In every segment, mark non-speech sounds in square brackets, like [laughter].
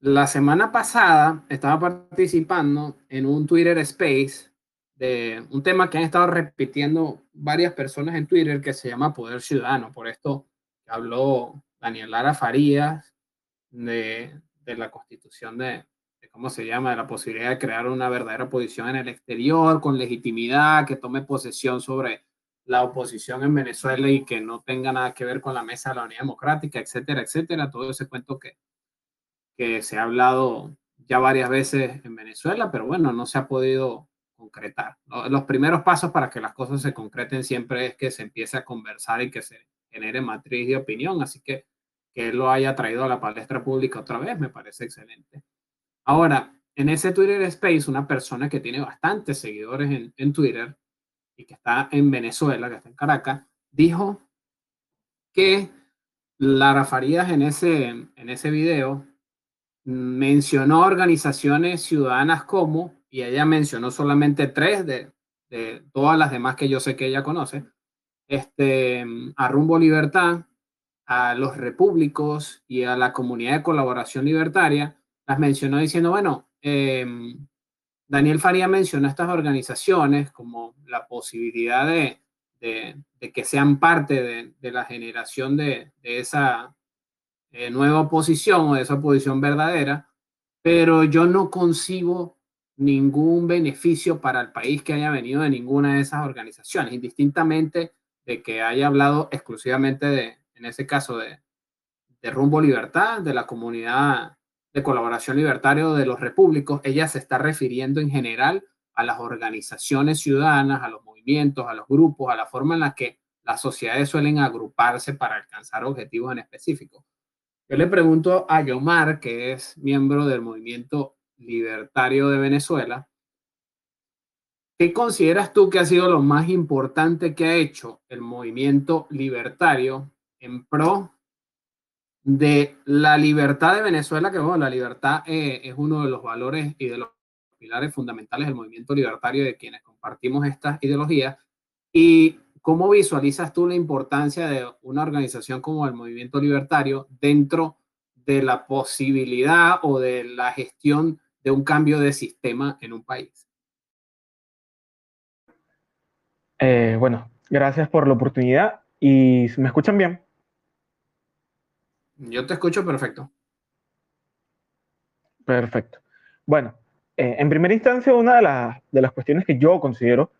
la semana pasada estaba participando en un Twitter Space de un tema que han estado repitiendo varias personas en Twitter que se llama Poder Ciudadano. Por esto habló Daniel Lara Farías de, de la constitución de, ¿cómo se llama?, de la posibilidad de crear una verdadera posición en el exterior con legitimidad, que tome posesión sobre la oposición en Venezuela y que no tenga nada que ver con la mesa de la unidad democrática, etcétera, etcétera. Todo ese cuento que, que se ha hablado ya varias veces en Venezuela, pero bueno, no se ha podido concretar. Los primeros pasos para que las cosas se concreten siempre es que se empiece a conversar y que se genere matriz de opinión, así que que él lo haya traído a la palestra pública otra vez me parece excelente. Ahora, en ese Twitter Space, una persona que tiene bastantes seguidores en, en Twitter y que está en Venezuela, que está en Caracas, dijo que Lara Farías en ese, en ese video mencionó organizaciones ciudadanas como, y ella mencionó solamente tres de, de todas las demás que yo sé que ella conoce, este, a Rumbo Libertad, a los repúblicos y a la comunidad de colaboración libertaria, las mencionó diciendo, bueno, em, Daniel Faría mencionó estas organizaciones como la posibilidad de, que sean parte de, la generación de, esa eh, nueva oposición o de esa oposición verdadera, pero yo no concibo ningún beneficio para el país que haya venido de ninguna de esas organizaciones, indistintamente de que haya hablado exclusivamente de, en ese caso, de, de Rumbo Libertad, de la comunidad de colaboración libertario de los repúblicos, ella se está refiriendo en general a las organizaciones ciudadanas, a los movimientos, a los grupos, a la forma en la que las sociedades suelen agruparse para alcanzar objetivos en específico. Yo le pregunto a Yomar, que es miembro del movimiento libertario de Venezuela, ¿qué consideras tú que ha sido lo más importante que ha hecho el movimiento libertario en pro de la libertad de Venezuela, que bueno, la libertad eh, es uno de los valores y de los pilares fundamentales del movimiento libertario de quienes compartimos estas ideologías. ¿Y cómo visualizas tú la importancia de una organización como el movimiento libertario dentro de la posibilidad o de la gestión de un cambio de sistema en un país? Eh, bueno, gracias por la oportunidad y me escuchan bien. Yo te escucho perfecto. Perfecto. Bueno, eh, en primera instancia, una de, las, de las cuestiones que yo considero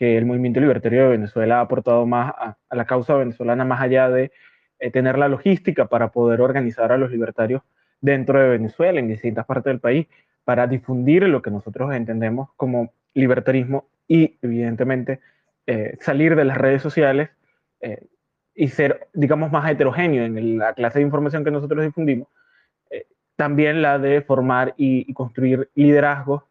que el movimiento libertario de Venezuela ha aportado más a, la causa venezolana, más allá de eh, tener la logística para poder organizar a los libertarios dentro de Venezuela, en distintas partes del país, para difundir lo que nosotros entendemos como libertarismo y, evidentemente, eh, salir de las redes sociales y ser, digamos, más heterogéneo en la clase de información que nosotros difundimos, eh, también la de formar y, construir liderazgos,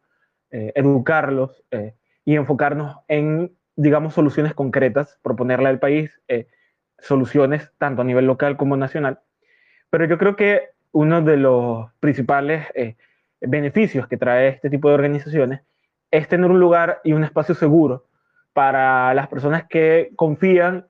eh, educarlos eh, y enfocarnos en, digamos, soluciones concretas, proponerle al país soluciones tanto a nivel local como nacional. Pero yo creo que uno de los principales beneficios que trae este tipo de organizaciones es tener un lugar y un espacio seguro para las personas que confían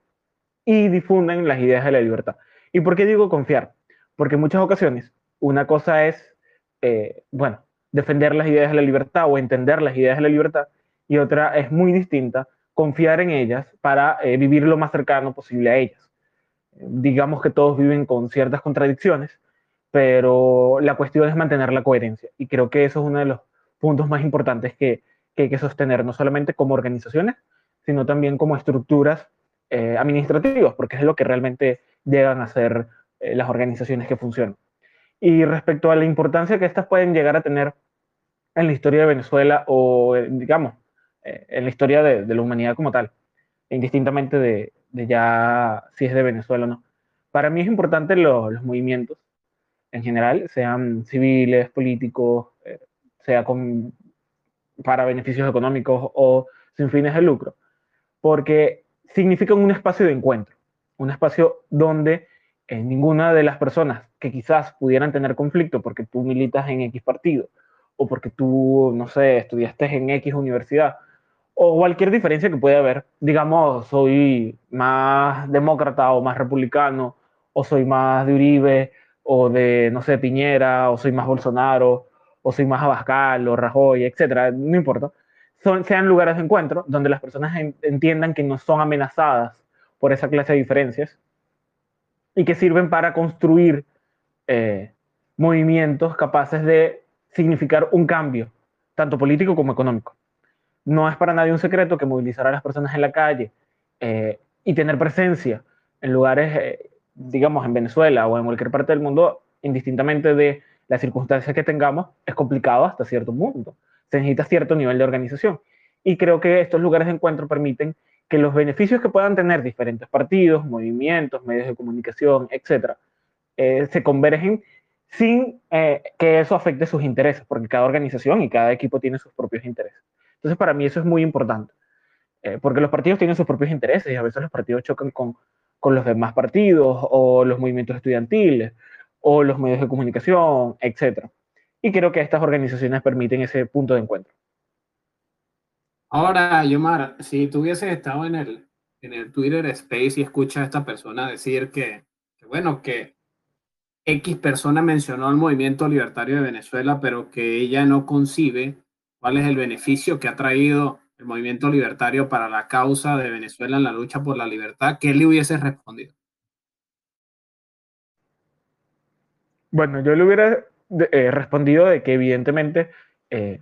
y difunden las ideas de la libertad. ¿Y por qué digo confiar? Porque en muchas ocasiones una cosa es, eh, bueno, defender las ideas de la libertad o entender las ideas de la libertad y otra es muy distinta, confiar en ellas para eh, vivir lo más cercano posible a ellas. Digamos que todos viven con ciertas contradicciones, pero la cuestión es mantener la coherencia y creo que eso es uno de los puntos más importantes que, que hay que sostener, no solamente como organizaciones, sino también como estructuras eh, administrativos, porque es lo que realmente llegan a ser eh, las organizaciones que funcionan. Y respecto a la importancia que estas pueden llegar a tener en la historia de Venezuela o, eh, en la historia de, la humanidad como tal, indistintamente de, ya si es de Venezuela o no. Para mí es importante los movimientos en general, sean civiles, políticos, sea con, para beneficios económicos o sin fines de lucro, porque significan un espacio de encuentro, un espacio donde eh, ninguna de las personas que quizás pudieran tener conflicto porque tú militas en X partido o porque tú, no sé, estudiaste en X universidad o cualquier diferencia que pueda haber, digamos, soy más demócrata o más republicano o soy más de Uribe o de, no sé, Piñera, o soy más Bolsonaro, o soy más Abascal, o Rajoy, etcétera, no importa, son, sean lugares de encuentro donde las personas entiendan que no son amenazadas por esa clase de diferencias y que sirven para construir eh, movimientos capaces de significar un cambio, tanto político como económico. No es para nadie un secreto que movilizar a las personas en la calle eh, y tener presencia en lugares, eh, digamos, en Venezuela o en cualquier parte del mundo, indistintamente de las circunstancias que tengamos, es complicado hasta cierto punto. Se necesita cierto nivel de organización. Y creo que estos lugares de encuentro permiten que los beneficios que puedan tener diferentes partidos, movimientos, medios de comunicación, etcétera, eh, se convergen sin que eso afecte sus intereses, porque cada organización y cada equipo tiene sus propios intereses. Entonces, para mí eso es muy importante, eh, porque los partidos tienen sus propios intereses y a veces los partidos chocan con, con los demás partidos o los movimientos estudiantiles o los medios de comunicación, etc. Y creo que estas organizaciones permiten ese punto de encuentro. Ahora, Yomar, si tú hubieses estado en el, en el Twitter Space y escuchas a esta persona decir que, bueno, que X persona mencionó el movimiento libertario de Venezuela, pero que ella no concibe cuál es el beneficio que ha traído el movimiento libertario para la causa de Venezuela en la lucha por la libertad, ¿qué le hubiese respondido? Bueno, yo le hubiera eh, respondido de que evidentemente eh,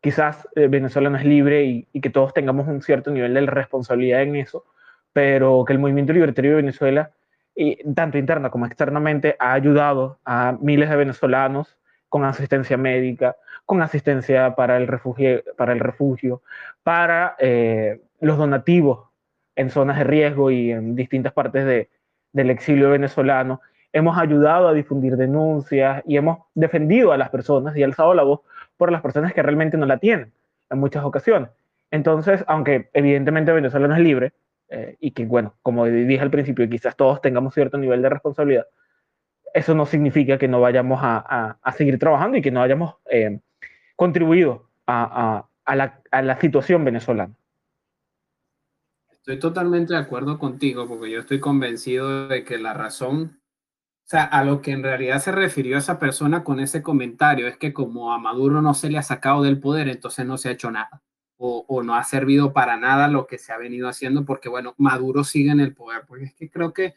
quizás eh, Venezuela no es libre y, y, que todos tengamos un cierto nivel de responsabilidad en eso, pero que el movimiento libertario de Venezuela tanto interna como externamente, ha ayudado a miles de venezolanos con asistencia médica, con asistencia para el refugio, para, el refugio, para eh, los donativos en zonas de riesgo y en distintas partes de, del exilio venezolano. Hemos ayudado a difundir denuncias y hemos defendido a las personas y alzado la voz por las personas que realmente no la tienen en muchas ocasiones. Entonces, aunque evidentemente Venezuela no es libre, eh, y que, bueno, como dije al principio, quizás todos tengamos cierto nivel de responsabilidad, eso no significa que no vayamos a, a, seguir trabajando y que no hayamos eh, contribuido a, la, a la situación venezolana. Estoy totalmente de acuerdo contigo porque yo estoy convencido de que la razón, o sea, a lo que en realidad se refirió esa persona con ese comentario es que como a Maduro no se le ha sacado del poder, entonces no se ha hecho nada o, no ha servido para nada lo que se ha venido haciendo porque, bueno, Maduro sigue en el poder, porque es que creo que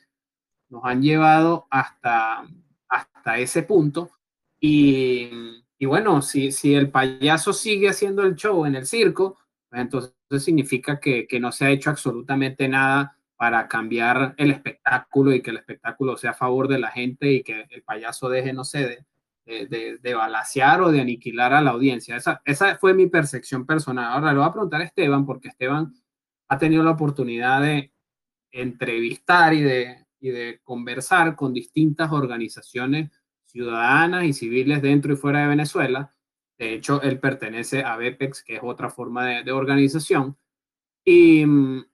nos han llevado hasta, hasta ese punto y, y bueno, si, si el payaso sigue haciendo el show en el circo, entonces significa que, que no se ha hecho absolutamente nada para cambiar el espectáculo y que el espectáculo sea a favor de la gente y que el payaso deje, no sé, de, de, de, balasear o de aniquilar a la audiencia. Esa, esa fue mi percepción personal. Ahora le voy a preguntar a Esteban, porque Esteban ha tenido la oportunidad de entrevistar y de, y de conversar con distintas organizaciones ciudadanas y civiles dentro y fuera de Venezuela. De hecho, él pertenece a BEPEX, que es otra forma de, organización. Y mm,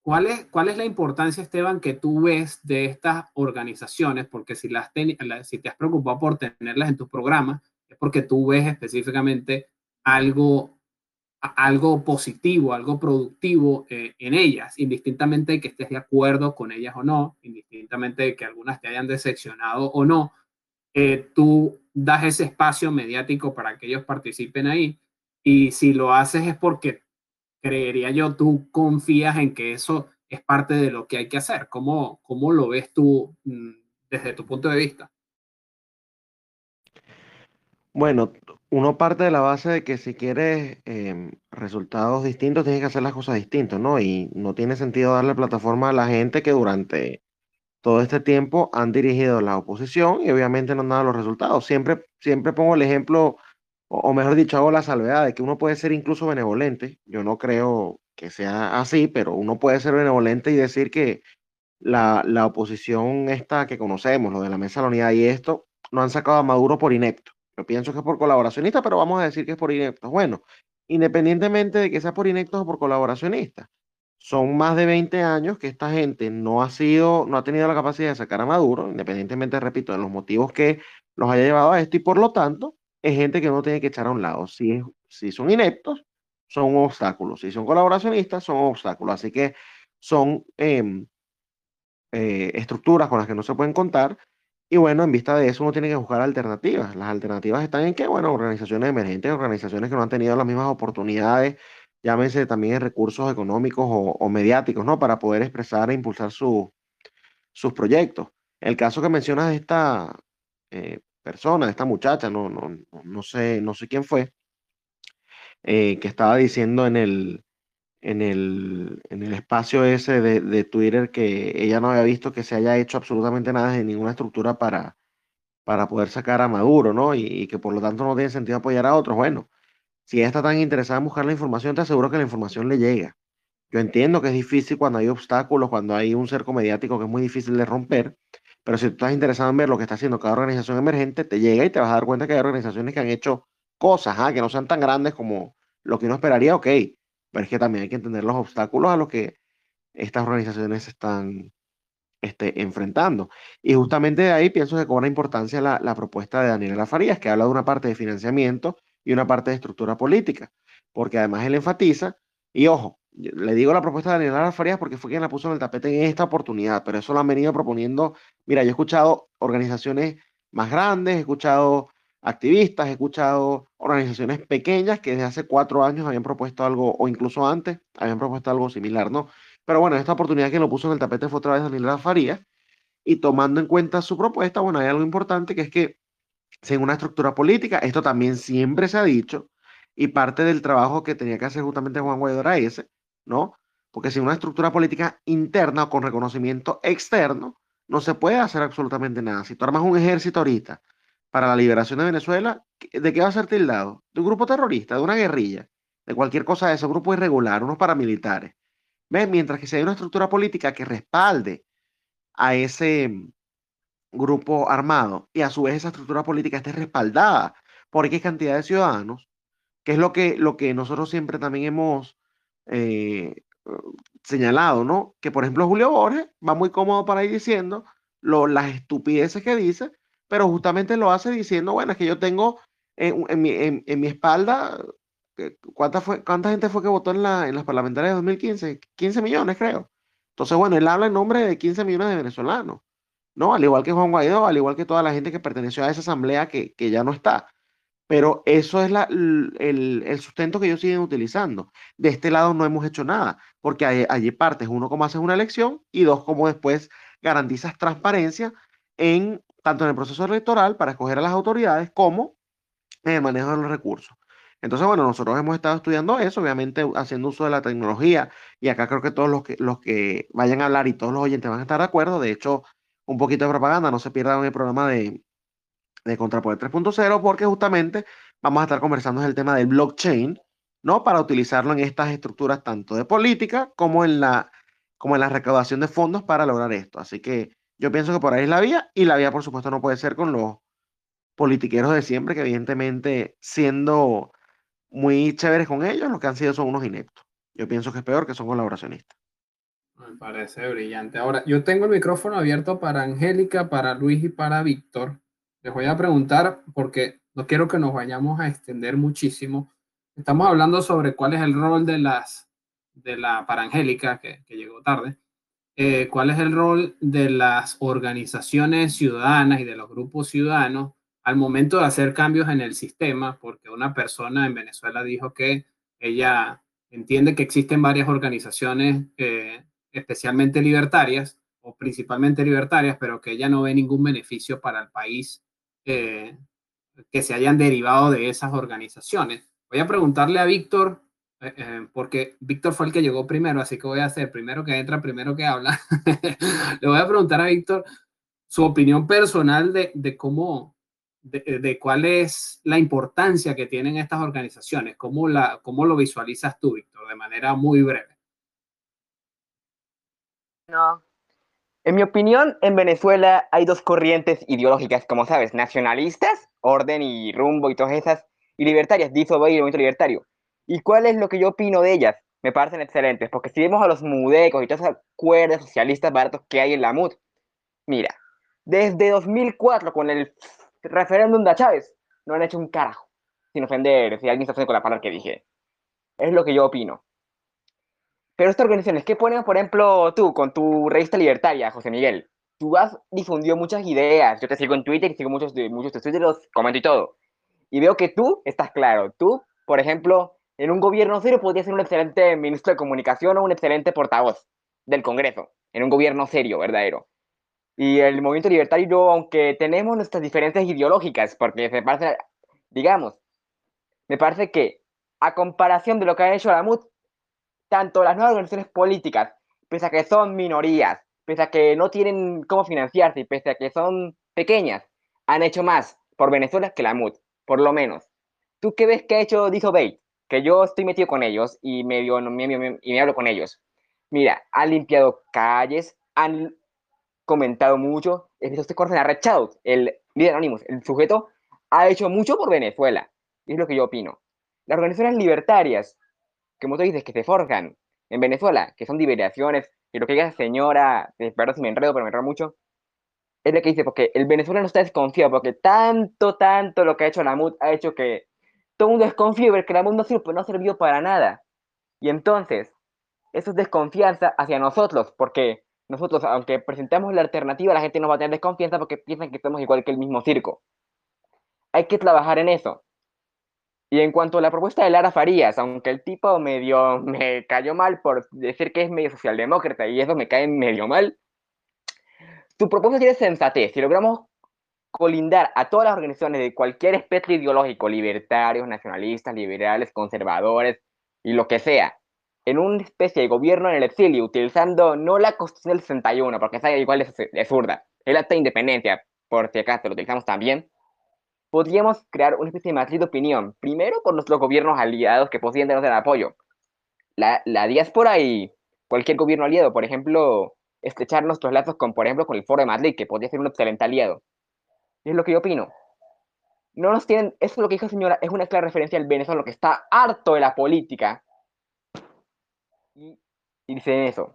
¿Cuál es, ¿Cuál es la importancia, Esteban, que tú ves de estas organizaciones? Porque si, las si te has preocupado por tenerlas en tu programa, es porque tú ves específicamente algo, algo positivo, algo productivo eh, en ellas, indistintamente de que estés de acuerdo con ellas o no, indistintamente de que algunas te hayan decepcionado o no, eh, tú das ese espacio mediático para que ellos participen ahí. Y si lo haces es porque creería yo, tú confías en que eso es parte de lo que hay que hacer. ¿Cómo, cómo lo ves tú mm, desde tu punto de vista? Bueno, uno parte de la base de que si quieres em, resultados distintos, tienes que hacer las cosas distintas, ¿no? Y no tiene sentido darle plataforma a la gente que durante todo este tiempo han dirigido la oposición y obviamente no han dado los resultados. Siempre, siempre pongo el ejemplo o, mejor dicho, hago la salvedad de que uno puede ser incluso benevolente. Yo no creo que sea así, pero uno puede ser benevolente y decir que la, la oposición esta que conocemos, lo de la mesa de la unidad y esto, no han sacado a Maduro por inepto. Yo pienso que es por colaboracionista, pero vamos a decir que es por inepto. Bueno, independientemente de que sea por ineptos o por colaboracionista, son más de 20 años que esta gente no ha sido, no ha tenido la capacidad de sacar a Maduro, independientemente, repito, de los motivos que los haya llevado a esto, y por lo tanto, es gente que uno tiene que echar a un lado. Si, si son ineptos, son obstáculos. Si son colaboracionistas, son obstáculos. Así que son em, eh, estructuras con las que no se pueden contar Y bueno, en vista de eso uno tiene que buscar alternativas. Las alternativas están en que, bueno, organizaciones emergentes, organizaciones que no han tenido las mismas oportunidades, llámense también recursos económicos o, mediáticos, ¿no? Para poder expresar e impulsar sus proyectos. El caso que mencionas de esta eh, persona, de esta muchacha, no, no, no, sé, no sé quién fue, eh, que estaba diciendo en el, en el, en el espacio ese de, de, Twitter que ella no había visto que se haya hecho absolutamente nada de ninguna estructura para, para poder sacar a Maduro, ¿no? Y, que por lo tanto no tiene sentido apoyar a otros. Bueno, si ella está tan interesada en buscar la información, te aseguro que la información le llega. Yo entiendo que es difícil cuando hay obstáculos, cuando hay un cerco mediático que es muy difícil de romper, pero si tú estás interesado en ver lo que está haciendo cada organización emergente, te llega y te vas a dar cuenta que hay organizaciones que han hecho cosas, ¿ah? que no sean tan grandes como lo que uno esperaría, ok, pero es que también hay que entender los obstáculos a los que estas organizaciones están este, enfrentando. Y justamente de ahí pienso que cobra importancia la, la propuesta de Daniela Farías, que habla de una parte de financiamiento y una parte de estructura política, porque además él enfatiza, y ojo, le digo la propuesta de Daniela Farías porque fue quien la puso en el tapete en esta oportunidad, pero eso lo han venido proponiendo, mira, yo he escuchado organizaciones más grandes, he escuchado activistas, he escuchado organizaciones pequeñas que desde hace cuatro años habían propuesto algo, o incluso antes, habían propuesto algo similar, ¿no? Pero bueno, esta oportunidad que lo puso en el tapete fue otra vez Daniela Farías, y tomando en cuenta su propuesta, bueno, hay algo importante que es que sin una estructura política, esto también siempre se ha dicho, y parte del trabajo que tenía que hacer justamente Juan Guaidó era ese, ¿no? Porque sin una estructura política interna o con reconocimiento externo, no se puede hacer absolutamente nada. Si tú armas un ejército ahorita, para la liberación de Venezuela, ¿de qué va a ser tildado? De un grupo terrorista, de una guerrilla, de cualquier cosa de ese grupo irregular, unos paramilitares. ¿Ves? Mientras que si hay una estructura política que respalde a ese grupo armado y a su vez esa estructura política esté respaldada por X cantidad de ciudadanos, que es lo que, lo que nosotros siempre también hemos eh, señalado, ¿no? Que por ejemplo Julio Borges va muy cómodo para ir diciendo lo, las estupideces que dice, pero justamente lo hace diciendo, bueno, es que yo tengo en, mi, en, mi, espalda, ¿cuánta, fue, ¿cuánta gente fue que votó en, la, en las parlamentarias de 2015? 15 millones, creo. Entonces, bueno, él habla en nombre de 15 millones de venezolanos, ¿no? Al igual que Juan Guaidó, al igual que toda la gente que perteneció a esa asamblea que, que ya no está. Pero eso es la, el, el, sustento que ellos siguen utilizando. De este lado no hemos hecho nada, porque allí, allí partes, uno, cómo haces una elección y dos, cómo después garantizas transparencia en tanto en el proceso electoral para escoger a las autoridades como en el manejo de los recursos. Entonces, bueno, nosotros hemos estado estudiando eso, obviamente haciendo uso de la tecnología, y acá creo que todos los que, los que vayan a hablar y todos los oyentes van a estar de acuerdo. De hecho, un poquito de propaganda, no se pierdan el programa de, de Contrapoder 3.0, porque justamente vamos a estar conversando el tema del blockchain, ¿no? Para utilizarlo en estas estructuras tanto de política como en la, como en la recaudación de fondos para lograr esto. Así que yo pienso que por ahí es la vía y la vía, por supuesto, no puede ser con los politiqueros de siempre, que evidentemente siendo muy chéveres con ellos, lo que han sido son unos ineptos. Yo pienso que es peor que son colaboracionistas. Me parece brillante. Ahora, yo tengo el micrófono abierto para Angélica, para Luis y para Víctor. Les voy a preguntar porque no quiero que nos vayamos a extender muchísimo. Estamos hablando sobre cuál es el rol de las de la para Angélica, que, que llegó tarde, eh, cuál es el rol de las organizaciones ciudadanas y de los grupos ciudadanos al momento de hacer cambios en el sistema, porque una persona en Venezuela dijo que ella entiende que existen varias organizaciones, eh, especialmente libertarias o principalmente libertarias, pero que ella no ve ningún beneficio para el país eh, que se hayan derivado de esas organizaciones. Voy a preguntarle a Víctor eh, eh, porque Víctor fue el que llegó primero, así que voy a hacer primero que entra, primero que habla. [laughs] Le voy a preguntar a Víctor su opinión personal de, de cómo, de, de, cuál es la importancia que tienen estas organizaciones, cómo, la, cómo lo visualizas tú, Víctor, de manera muy breve. No. En mi opinión, en Venezuela hay dos corrientes ideológicas, como sabes, nacionalistas, orden y rumbo y todas esas, y libertarias, diso y movimiento libertario ¿Y cuál es lo que yo opino de ellas? Me parecen excelentes, porque si vemos a los mudecos y todas esas cuerdas socialistas baratos que hay en la MUD, mira, desde 2004 con el referéndum de Chávez, no han hecho un carajo, sin ofender si alguien está haciendo con la palabra que dije. Es lo que yo opino. Pero estas organizaciones, ¿qué ponen, por ejemplo, tú con tu revista libertaria, José Miguel? tú has difundido muchas ideas. Yo te sigo en Twitter y sigo muchos de muchos de Twitter, los comento y todo. Y veo que tú estás claro. Tú, por ejemplo, en un gobierno serio podrías ser un excelente ministro de comunicación o un excelente portavoz del Congreso. En un gobierno serio, verdadero. Y el movimiento libertario, aunque tenemos nuestras diferencias ideológicas, porque me parece, digamos, me parece que a comparación de lo que ha hecho la MUD, tanto las nuevas organizaciones políticas, pese a que son minorías, pese a que no tienen cómo financiarse pese a que son pequeñas, han hecho más por Venezuela que la MUD, por lo menos. ¿Tú qué ves que ha hecho Disobey? Que yo estoy metido con ellos y medio, me, y me hablo con ellos. Mira, han limpiado calles, han comentado mucho. Eso usted conoce a Red Shadow, el líder anónimo, el sujeto ha hecho mucho por Venezuela. Es lo que yo opino. Las organizaciones libertarias, como tú dices, que se forjan en Venezuela, que son liberaciones, y lo que diga señora, perdón si me enredo, pero me enredo mucho, es lo que dice, porque el venezolano está desconfiado, porque tanto, tanto lo que ha hecho la MUD ha hecho que todo el mundo desconfíe, porque la MUD no, sirve, no sirvió para nada. Y entonces, eso es desconfianza hacia nosotros, porque nosotros, aunque presentemos la alternativa, la gente nos va a tener desconfianza porque piensan que somos igual que el mismo circo. Hay que trabajar en eso. Y en cuanto a la propuesta de Lara Farías, aunque el tipo medio [laughs] me cayó mal por decir que es medio socialdemócrata y eso me cae medio mal, su propuesta tiene sensatez. Si logramos colindar a todas las organizaciones de cualquier espectro ideológico, libertarios, nacionalistas, liberales, conservadores y lo que sea, en una especie de gobierno en el exilio, utilizando no la Constitución del 61, porque esa igual es, es zurda, acta de independencia, por si acaso lo utilizamos también, podríamos crear una especie de matriz de opinión, primero con nuestros gobiernos aliados que podrían darnos el apoyo. La, la diáspora y cualquier gobierno aliado, por ejemplo, estrechar nuestros lazos con, por ejemplo, con el Foro de Madrid, que podría ser un excelente aliado. es lo que yo opino. No nos tienen, eso es lo que dijo señora, es una clara referencia al venezolano que está harto de la política. Y, y dice eso.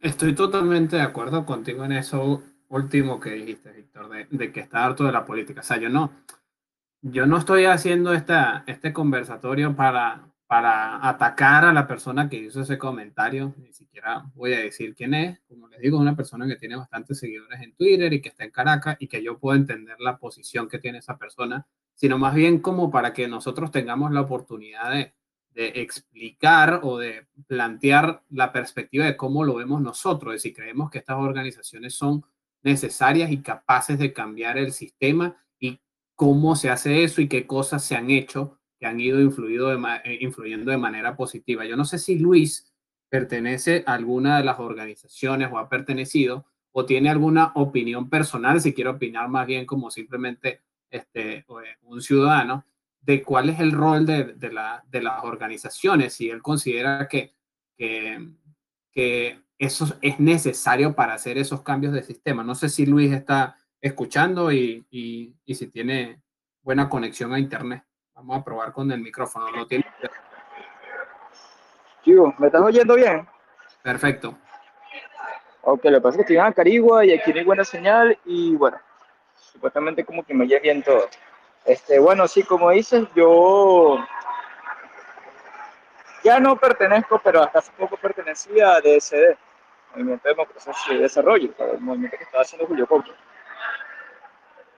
Estoy totalmente de acuerdo contigo en eso último que dijiste, Víctor, de, que está harto de la política. O sea, yo no, yo no estoy haciendo esta, este conversatorio para, para atacar a la persona que hizo ese comentario. Ni siquiera voy a decir quién es. Como les digo, es una persona que tiene bastantes seguidores en Twitter y que está en Caracas y que yo puedo entender la posición que tiene esa persona, sino más bien como para que nosotros tengamos la oportunidad de, de explicar o de plantear la perspectiva de cómo lo vemos nosotros, de si creemos que estas organizaciones son necesarias y capaces de cambiar el sistema y cómo se hace eso y qué cosas se han hecho que han ido eh, influyendo de manera positiva. Yo no sé si Luis pertenece a alguna de las organizaciones o ha pertenecido o tiene alguna opinión personal, si quiere opinar más bien como simplemente este, eh, un ciudadano, de cuál es el rol de, de, la, de las organizaciones, si él considera que, que eso es necesario para hacer esos cambios de sistema. No sé si Luis está escuchando y, y, si tiene buena conexión a Internet. Vamos a probar con el micrófono. ¿Lo tiene? Chivo, ¿me estás oyendo bien? Perfecto. Ok, lo que pasa es que estoy en Carigua y aquí no hay buena señal y bueno, supuestamente como que me oye bien todo. Este, bueno, sí, como dices, yo ya no pertenezco, pero hasta hace poco pertenecía a DSD. Movimiento de Democracia y Desarrollo, el movimiento que estaba haciendo Julio Coco.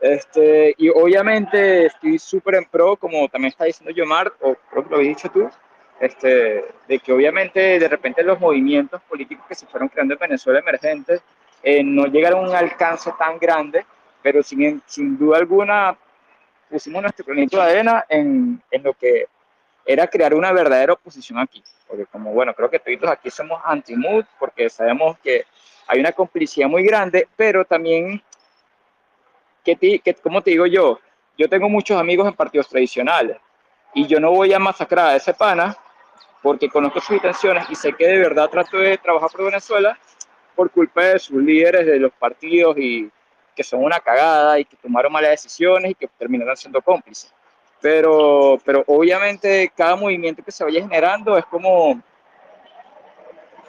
Este, y obviamente estoy súper en pro, como también está diciendo Yomar, o creo que lo habéis dicho tú, este, de que obviamente de repente los movimientos políticos que se fueron creando en Venezuela emergentes eh, no llegaron a un alcance tan grande, pero sin, sin duda alguna pusimos nuestro granito de arena en, en lo que era crear una verdadera oposición aquí. Porque como, bueno, creo que todos aquí somos anti-mood, porque sabemos que hay una complicidad muy grande, pero también, que, que, como te digo yo, yo tengo muchos amigos en partidos tradicionales y yo no voy a masacrar a ese pana porque conozco sus intenciones y sé que de verdad trato de trabajar por Venezuela por culpa de sus líderes de los partidos y que son una cagada y que tomaron malas decisiones y que terminaron siendo cómplices pero, pero obviamente cada movimiento que se vaya generando es como,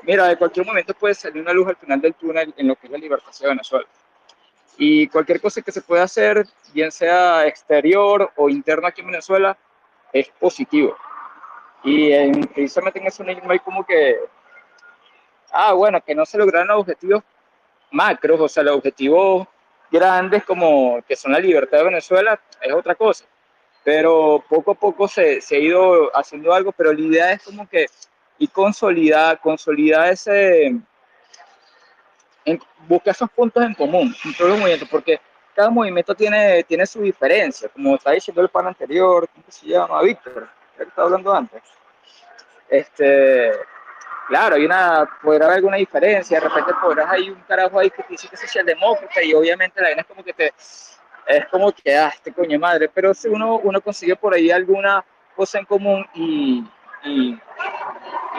mira, de cualquier momento puede salir una luz al final del túnel en lo que es la libertación de Venezuela. Y cualquier cosa que se pueda hacer, bien sea exterior o interno aquí en Venezuela, es positivo. Y precisamente en eso no hay como que ah, bueno, que no se lograron los objetivos macros, o sea, los objetivos grandes como que son la libertad de Venezuela, es otra cosa. Pero poco a poco se, se ha ido haciendo algo, pero la idea es como que y consolidar, consolidar ese, en, buscar esos puntos en común todos los movimientos, porque cada movimiento tiene, tiene su diferencia, como está diciendo el pan anterior, ¿cómo se llama? Víctor, que estaba hablando antes. Este, claro, hay una, podrá haber alguna diferencia, de repente podrás hay un carajo ahí que dice que es socialdemócrata y obviamente la vaina es como que te, es como que, ah, este coño madre, pero si uno, uno consigue por ahí alguna cosa en común y, y,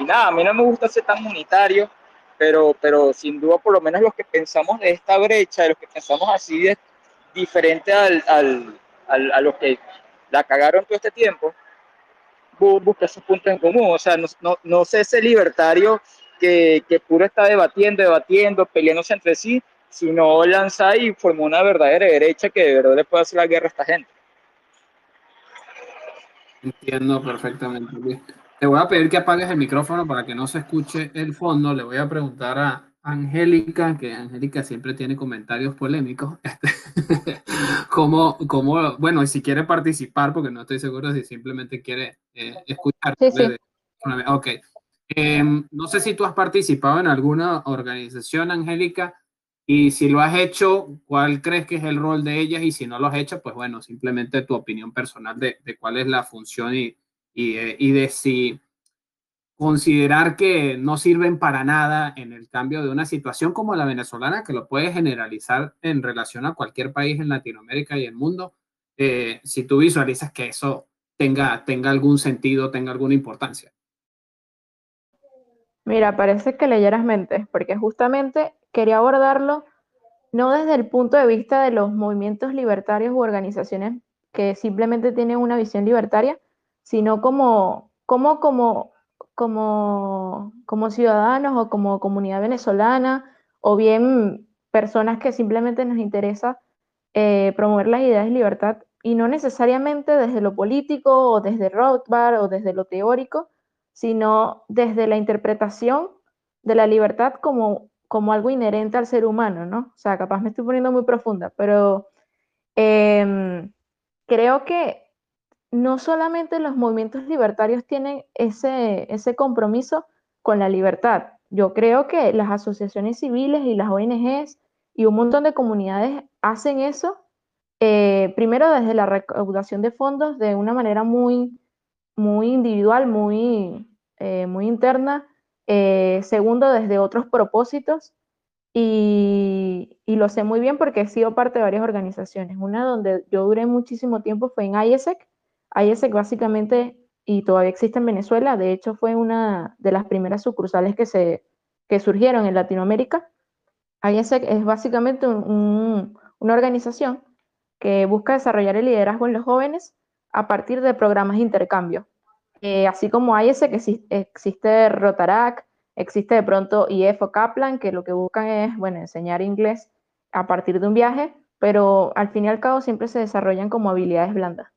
y nada, a mí no me gusta ser tan unitario, pero, pero sin duda por lo menos los que pensamos de esta brecha, los que pensamos así de diferente al, al, al, a los que la cagaron todo este tiempo, busca esos puntos en común. O sea, no, no, no sé ese libertario que, que, puro está debatiendo, debatiendo, peleándose entre sí, sino lanza y formó una verdadera derecha que de verdad le puede hacer la guerra a esta gente. Entiendo perfectamente. Te voy a pedir que apagues el micrófono para que no se escuche el fondo. Le voy a preguntar a Angélica, que Angélica siempre tiene comentarios polémicos. [laughs] ¿Cómo, cómo, bueno, y si quiere participar, porque no estoy seguro si simplemente quiere eh, escuchar. Sí, sí. Ok. Eh, no sé si tú has participado en alguna organización, Angélica, y si lo has hecho, ¿cuál crees que es el rol de ellas? Y si no lo has hecho, pues bueno, simplemente tu opinión personal de, cuál es la función y, y, eh, y de si considerar que no sirven para nada en el cambio de una situación como la venezolana, que lo puedes generalizar en relación a cualquier país en Latinoamérica y el mundo, eh, si tú visualizas que eso tenga, tenga algún sentido, tenga alguna importancia. Mira, parece que leyeras mentes, porque justamente quería abordarlo no desde el punto de vista de los movimientos libertarios u organizaciones que simplemente tienen una visión libertaria, sino como, como, como, como, como ciudadanos o como comunidad venezolana, o bien personas que simplemente nos interesa eh, promover las ideas de libertad, y no necesariamente desde lo político o desde Rothbard o desde lo teórico, sino desde la interpretación de la libertad como, como algo inherente al ser humano, ¿no? O sea, capaz me estoy poniendo muy profunda, pero eh, creo que no solamente los movimientos libertarios tienen ese, ese compromiso con la libertad. Yo creo que las asociaciones civiles y las ONGs y un montón de comunidades hacen eso, eh, primero desde la recaudación de fondos de una manera muy, muy individual, muy, eh, muy interna, eh, segundo desde otros propósitos y, y, lo sé muy bien porque he sido parte de varias organizaciones. Una donde yo duré muchísimo tiempo fue en IESEC, IESEC básicamente, y todavía existe en Venezuela, de hecho fue una de las primeras sucursales que, se, que surgieron en Latinoamérica. IESEC es básicamente un, un, una organización que busca desarrollar el liderazgo en los jóvenes a partir de programas de intercambio. Eh, así como IESEC existe, existe Rotarac, existe de pronto IEF o Kaplan, que lo que buscan es, bueno, enseñar inglés a partir de un viaje, pero al fin y al cabo siempre se desarrollan como habilidades blandas.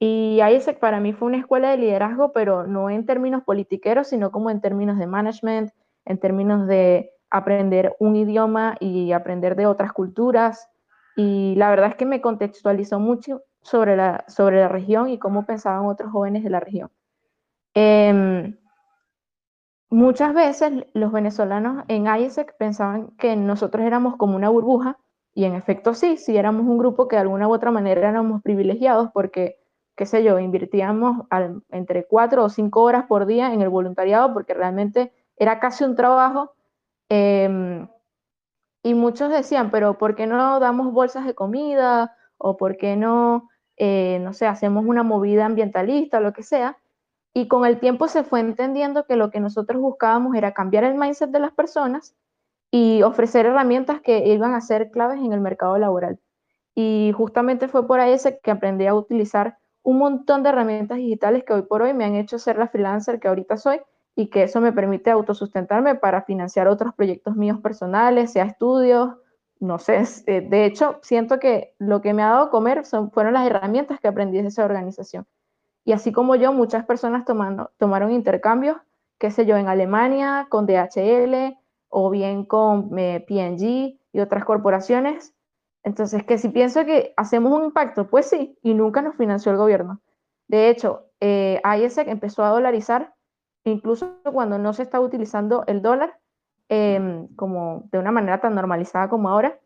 Y ISEC para mí fue una escuela de liderazgo, pero no en términos politiqueros, sino como en términos de management, en términos de aprender un idioma y aprender de otras culturas. Y la verdad es que me contextualizó mucho sobre la, sobre la región y cómo pensaban otros jóvenes de la región. Eh, muchas veces los venezolanos en ISEC pensaban que nosotros éramos como una burbuja, y en efecto sí, sí éramos un grupo que de alguna u otra manera éramos privilegiados porque qué sé yo, invirtíamos al, entre cuatro o cinco horas por día en el voluntariado porque realmente era casi un trabajo. Eh, y muchos decían, pero ¿por qué no damos bolsas de comida? ¿O por qué no, eh, no sé, hacemos una movida ambientalista o lo que sea? Y con el tiempo se fue entendiendo que lo que nosotros buscábamos era cambiar el mindset de las personas y ofrecer herramientas que iban a ser claves en el mercado laboral. Y justamente fue por ahí que aprendí a utilizar un montón de herramientas digitales que hoy por hoy me han hecho ser la freelancer que ahorita soy y que eso me permite autosustentarme para financiar otros proyectos míos personales, sea estudios, no sé, eh, de hecho siento que lo que me ha dado comer fueron las herramientas que aprendí de esa organización. Y así como yo, muchas personas tomando, tomaron intercambios, qué sé yo, en Alemania, con DHL, o bien con eh, PNG y otras corporaciones. Entonces, que si pienso que hacemos un impacto, pues sí, y nunca nos financió el gobierno. De hecho, eh, ISEC empezó a dolarizar incluso cuando no se está utilizando el dólar em, como de una manera tan normalizada como ahora,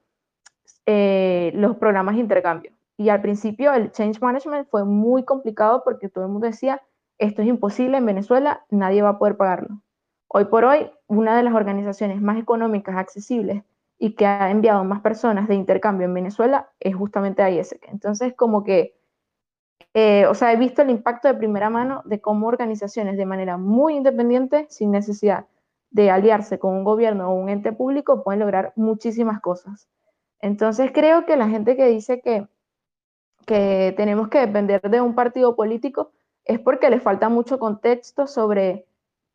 eh, los programas de intercambio. Y al principio el change management fue muy complicado porque todo el mundo decía, esto es imposible en Venezuela, nadie va a poder pagarlo. Hoy por hoy, una de las organizaciones más económicas, accesibles y que ha enviado más personas de intercambio en Venezuela es justamente ISEC. Entonces, como que eh, o sea, he visto el impacto de primera mano de cómo organizaciones de manera muy independiente, sin necesidad de aliarse con un gobierno o un ente público, pueden lograr muchísimas cosas. Entonces creo que la gente que dice que, que tenemos que depender de un partido político es porque le falta mucho contexto sobre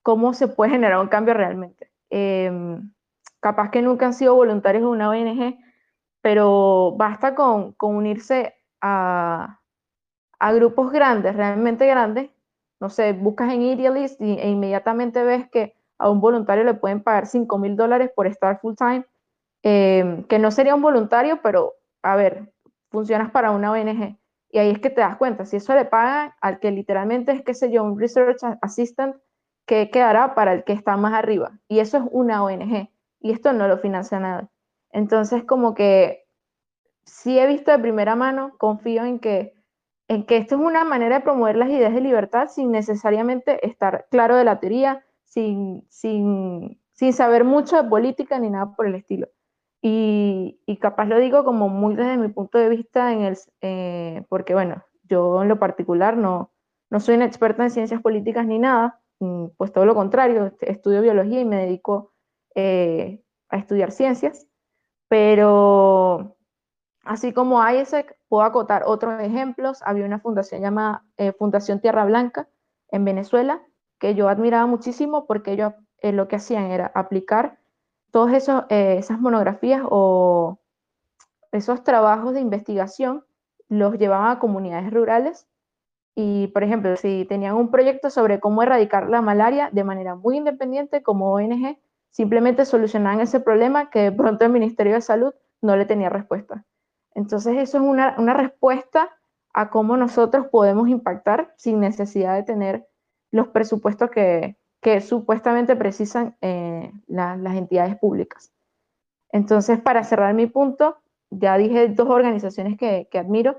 cómo se puede generar un cambio realmente. Em, capaz que nunca han sido voluntarios de una ONG, pero basta con, con unirse a, a grupos grandes, realmente grandes, no sé, buscas en Idealist e inmediatamente ves que a un voluntario le pueden pagar 5 mil dólares por estar full time, em, que no sería un voluntario, pero a ver, funcionas para una ONG. Y ahí es que te das cuenta, si eso le pagan al que literalmente es, qué sé yo, un research assistant, que quedará para el que está más arriba. Y eso es una ONG. Y esto no lo financia nada. Entonces, como que sí he visto de primera mano, confío en que en que esto es una manera de promover las ideas de libertad sin necesariamente estar claro de la teoría, sin, sin, sin saber mucho de política ni nada por el estilo. Y, capaz lo digo como muy desde mi punto de vista, en el, eh, porque bueno, yo en lo particular no, no soy una experta en ciencias políticas ni nada, mm, pues todo lo contrario, estudio biología y me dedico eh, a estudiar ciencias, pero Así como ISEC, puedo acotar otros ejemplos. Había una fundación llamada eh, Fundación Tierra Blanca en Venezuela, que yo admiraba muchísimo porque ellos lo que hacían era aplicar todas eh, esas monografías o esos trabajos de investigación, los llevaban a comunidades rurales y, por ejemplo, si tenían un proyecto sobre cómo erradicar la malaria de manera muy independiente como ONG, simplemente solucionaban ese problema que pronto el Ministerio de Salud no le tenía respuesta. Entonces eso es una, respuesta a cómo nosotros podemos impactar sin necesidad de tener los presupuestos que, supuestamente precisan eh, las entidades públicas. Entonces, para cerrar mi punto, ya dije dos organizaciones que, admiro,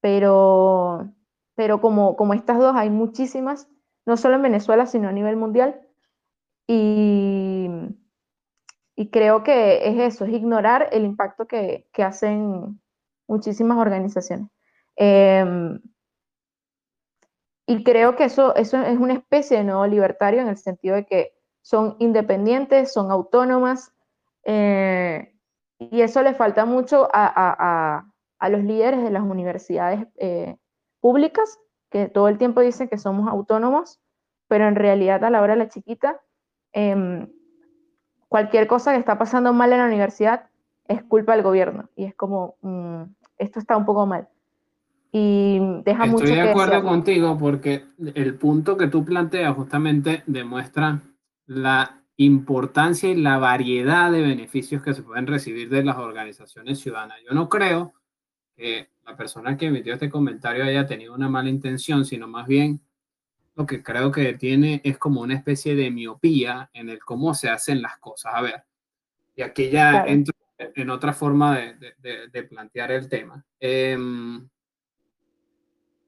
pero, pero como, como estas dos hay muchísimas, no solo en Venezuela, sino a nivel mundial. Y, y creo que es eso, es ignorar el impacto que, que hacen muchísimas organizaciones. Em, y creo que eso, eso es una especie de nuevo libertario en el sentido de que son independientes, son autónomas, eh, y eso le falta mucho a, los líderes de las universidades eh, públicas, que todo el tiempo dicen que somos autónomos, pero en realidad a la hora de la chiquita, em, cualquier cosa que está pasando mal en la universidad es culpa del gobierno. Y es como, mm, esto está un poco mal. Y deja Estoy mucho Estoy de acuerdo contigo porque el punto que tú planteas justamente demuestra la importancia y la variedad de beneficios que se pueden recibir de las organizaciones ciudadanas. Yo no creo que la persona que emitió este comentario haya tenido una mala intención, sino más bien lo que creo que tiene es como una especie de miopía en el cómo se hacen las cosas. A ver, y aquí ya entro en otra forma de, plantear el tema. Em,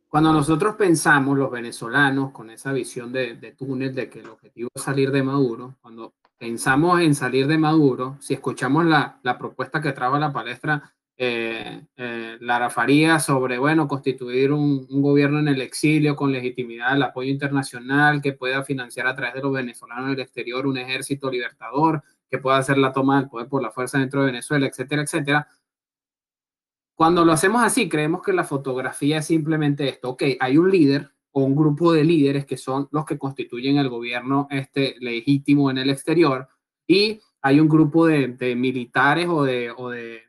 cuando nosotros pensamos, los venezolanos, con esa visión de, túnel, de que el objetivo es salir de Maduro, cuando pensamos en salir de Maduro, si escuchamos la, propuesta que trajo la palestra eh, eh, Lara Faría sobre, bueno, constituir un, un, gobierno en el exilio con legitimidad, el apoyo internacional que pueda financiar a través de los venezolanos en el exterior un ejército libertador, que pueda hacer la toma del poder por la fuerza dentro de Venezuela, etcétera, etcétera. Cuando lo hacemos así, creemos que la fotografía es simplemente esto. Ok, hay un líder o un grupo de líderes que son los que constituyen el gobierno este, legítimo en el exterior y hay un grupo de, militares o de, o de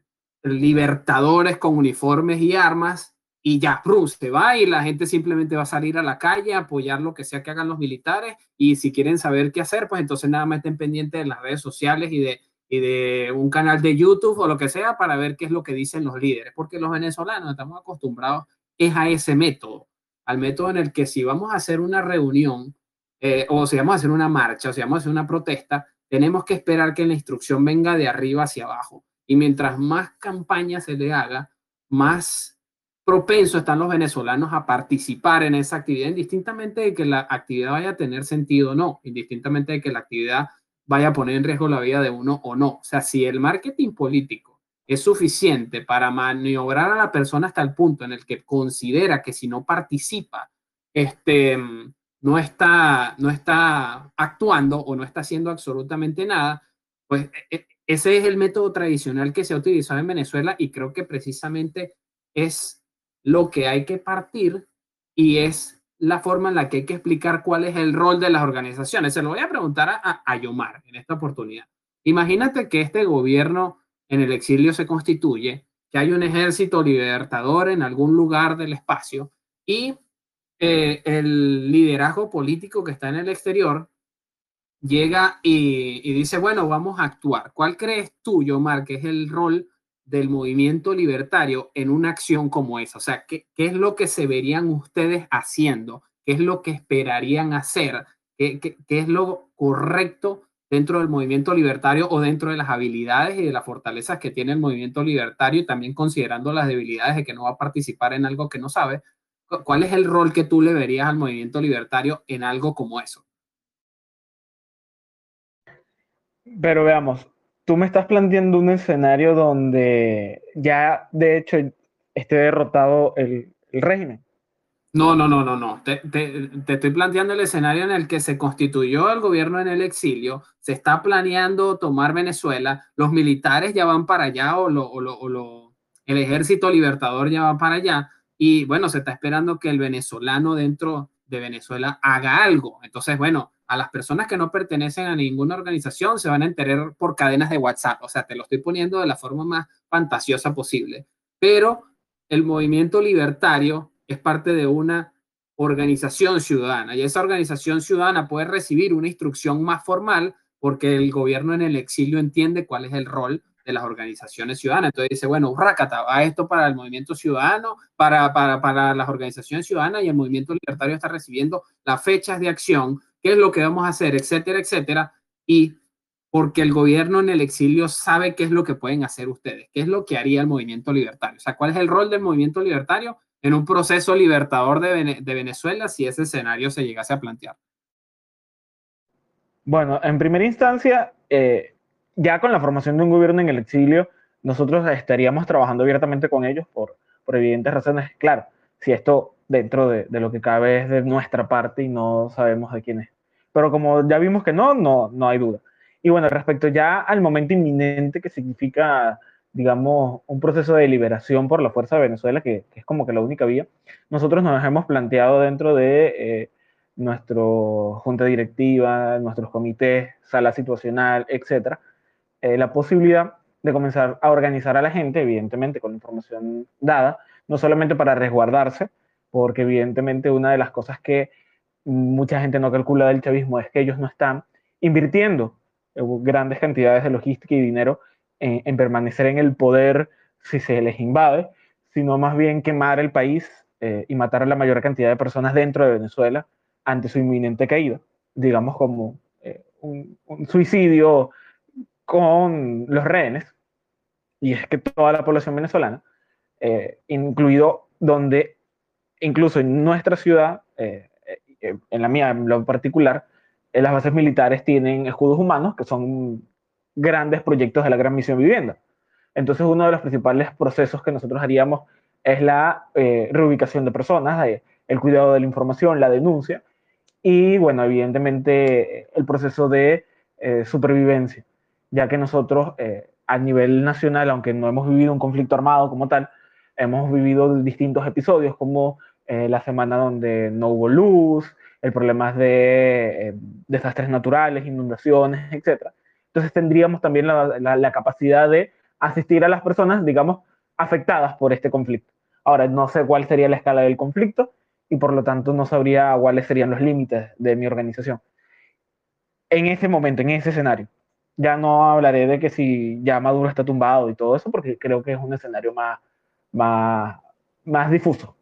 libertadores con uniformes y armas y ya, Brum, se va y la gente simplemente va a salir a la calle a apoyar lo que sea que hagan los militares y si quieren saber qué hacer, pues entonces nada más estén pendientes de las redes sociales y de, y de un canal de YouTube o lo que sea para ver qué es lo que dicen los líderes, porque los venezolanos estamos acostumbrados es a ese método, al método en el que si vamos a hacer una reunión eh, o si vamos a hacer una marcha o si vamos a hacer una protesta, tenemos que esperar que la instrucción venga de arriba hacia abajo. Y mientras más campaña se le haga, más propenso están los venezolanos a participar en esa actividad, indistintamente de que la actividad vaya a tener sentido o no, indistintamente de que la actividad vaya a poner en riesgo la vida de uno o no. O sea, si el marketing político es suficiente para maniobrar a la persona hasta el punto en el que considera que si no participa, este, no está, no está actuando o no está haciendo absolutamente nada, pues e, e, ese es el método tradicional que se ha utilizado en Venezuela y creo que precisamente es lo que hay que partir y es la forma en la que hay que explicar cuál es el rol de las organizaciones. Se lo voy a preguntar a, a Yomar en esta oportunidad. Imagínate que este gobierno en el exilio se constituye, que hay un ejército libertador en algún lugar del espacio y eh, el liderazgo político que está en el exterior llega y, y, dice, bueno, vamos a actuar. ¿Cuál crees tú, Yomar, que es el rol del movimiento libertario en una acción como esa? O sea, ¿qué, ¿qué, es lo que se verían ustedes haciendo? ¿Qué es lo que esperarían hacer? ¿Qué, qué, qué es lo correcto dentro del movimiento libertario o dentro de las habilidades y de las fortalezas que tiene el movimiento libertario y también considerando las debilidades de que no va a participar en algo que no sabe? ¿Cuál es el rol que tú le verías al movimiento libertario en algo como eso? Pero veamos, tú me estás planteando un escenario donde ya, de hecho, esté derrotado el, régimen. No, no, no, no, no. Te, estoy planteando el escenario en el que se constituyó el gobierno en el exilio, se está planeando tomar Venezuela, los militares ya van para allá o lo, el ejército libertador ya va para allá y bueno, se está esperando que el venezolano dentro de Venezuela haga algo. Entonces, bueno, a las personas que no pertenecen a ninguna organización se van a enterar por cadenas de WhatsApp. O sea, te lo estoy poniendo de la forma más fantasiosa posible. Pero el movimiento libertario es parte de una organización ciudadana y esa organización ciudadana puede recibir una instrucción más formal porque el gobierno en el exilio entiende cuál es el rol de las organizaciones ciudadanas. Entonces dice, bueno, Rácata, va esto para el movimiento ciudadano, para, para, para las organizaciones ciudadanas y el movimiento libertario está recibiendo las fechas de acción qué es lo que vamos a hacer, etcétera, etcétera, y porque el gobierno en el exilio sabe qué es lo que pueden hacer ustedes, qué es lo que haría el movimiento libertario, o sea, cuál es el rol del movimiento libertario en un proceso libertador de, de Venezuela si ese escenario se llegase a plantear. Bueno, en primera instancia, eh, ya con la formación de un gobierno en el exilio, nosotros estaríamos trabajando abiertamente con ellos por, por evidentes razones. Claro, si esto dentro de, de, lo que cabe es de nuestra parte y no sabemos de quién es. Pero como ya vimos que no, no, no hay duda. Y bueno, respecto ya al momento inminente que significa, digamos, un proceso de liberación por la fuerza de Venezuela, que, que es como que la única vía, nosotros nos hemos planteado dentro de eh, nuestro junta directiva, nuestros comités, sala situacional, etcétera, eh, la posibilidad de comenzar a organizar a la gente, evidentemente con la información dada, no solamente para resguardarse, porque evidentemente una de las cosas que mucha gente no calcula del chavismo es que ellos no están invirtiendo grandes cantidades de logística y dinero en, permanecer en el poder si se les invade, sino más bien quemar el país eh, y matar a la mayor cantidad de personas dentro de Venezuela ante su inminente caída, digamos como eh, un, suicidio con los rehenes, y es que toda la población venezolana, eh, incluido donde incluso en nuestra ciudad, eh, eh, en la mía en lo particular, eh, las bases militares tienen escudos humanos que son grandes proyectos de la Gran Misión Vivienda. Entonces, uno de los principales procesos que nosotros haríamos es la eh, reubicación de personas, eh, el cuidado de la información, la denuncia y, bueno, evidentemente el proceso de eh, supervivencia, ya que nosotros a nivel nacional, aunque no hemos vivido un conflicto armado como tal, hemos vivido distintos episodios como eh, la semana donde no hubo luz, el problema de eh, desastres naturales, inundaciones, etc. Entonces tendríamos también la, capacidad de asistir a las personas, digamos, afectadas por este conflicto. Ahora, no sé cuál sería la escala del conflicto y por lo tanto no sabría cuáles serían los límites de mi organización. En ese momento, en ese escenario. Ya no hablaré de que si ya Maduro está tumbado y todo eso, porque creo que es un escenario más, más, más difuso.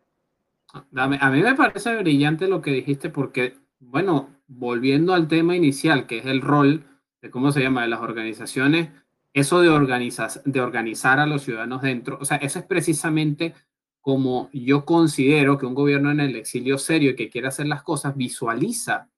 A mí me parece brillante lo que dijiste porque, bueno, volviendo al tema inicial, que es el rol de cómo se llama de las organizaciones, eso de, organizar, de organizar a los ciudadanos dentro, o sea, eso es precisamente como yo considero que un gobierno en el exilio serio y que quiere hacer las cosas visualiza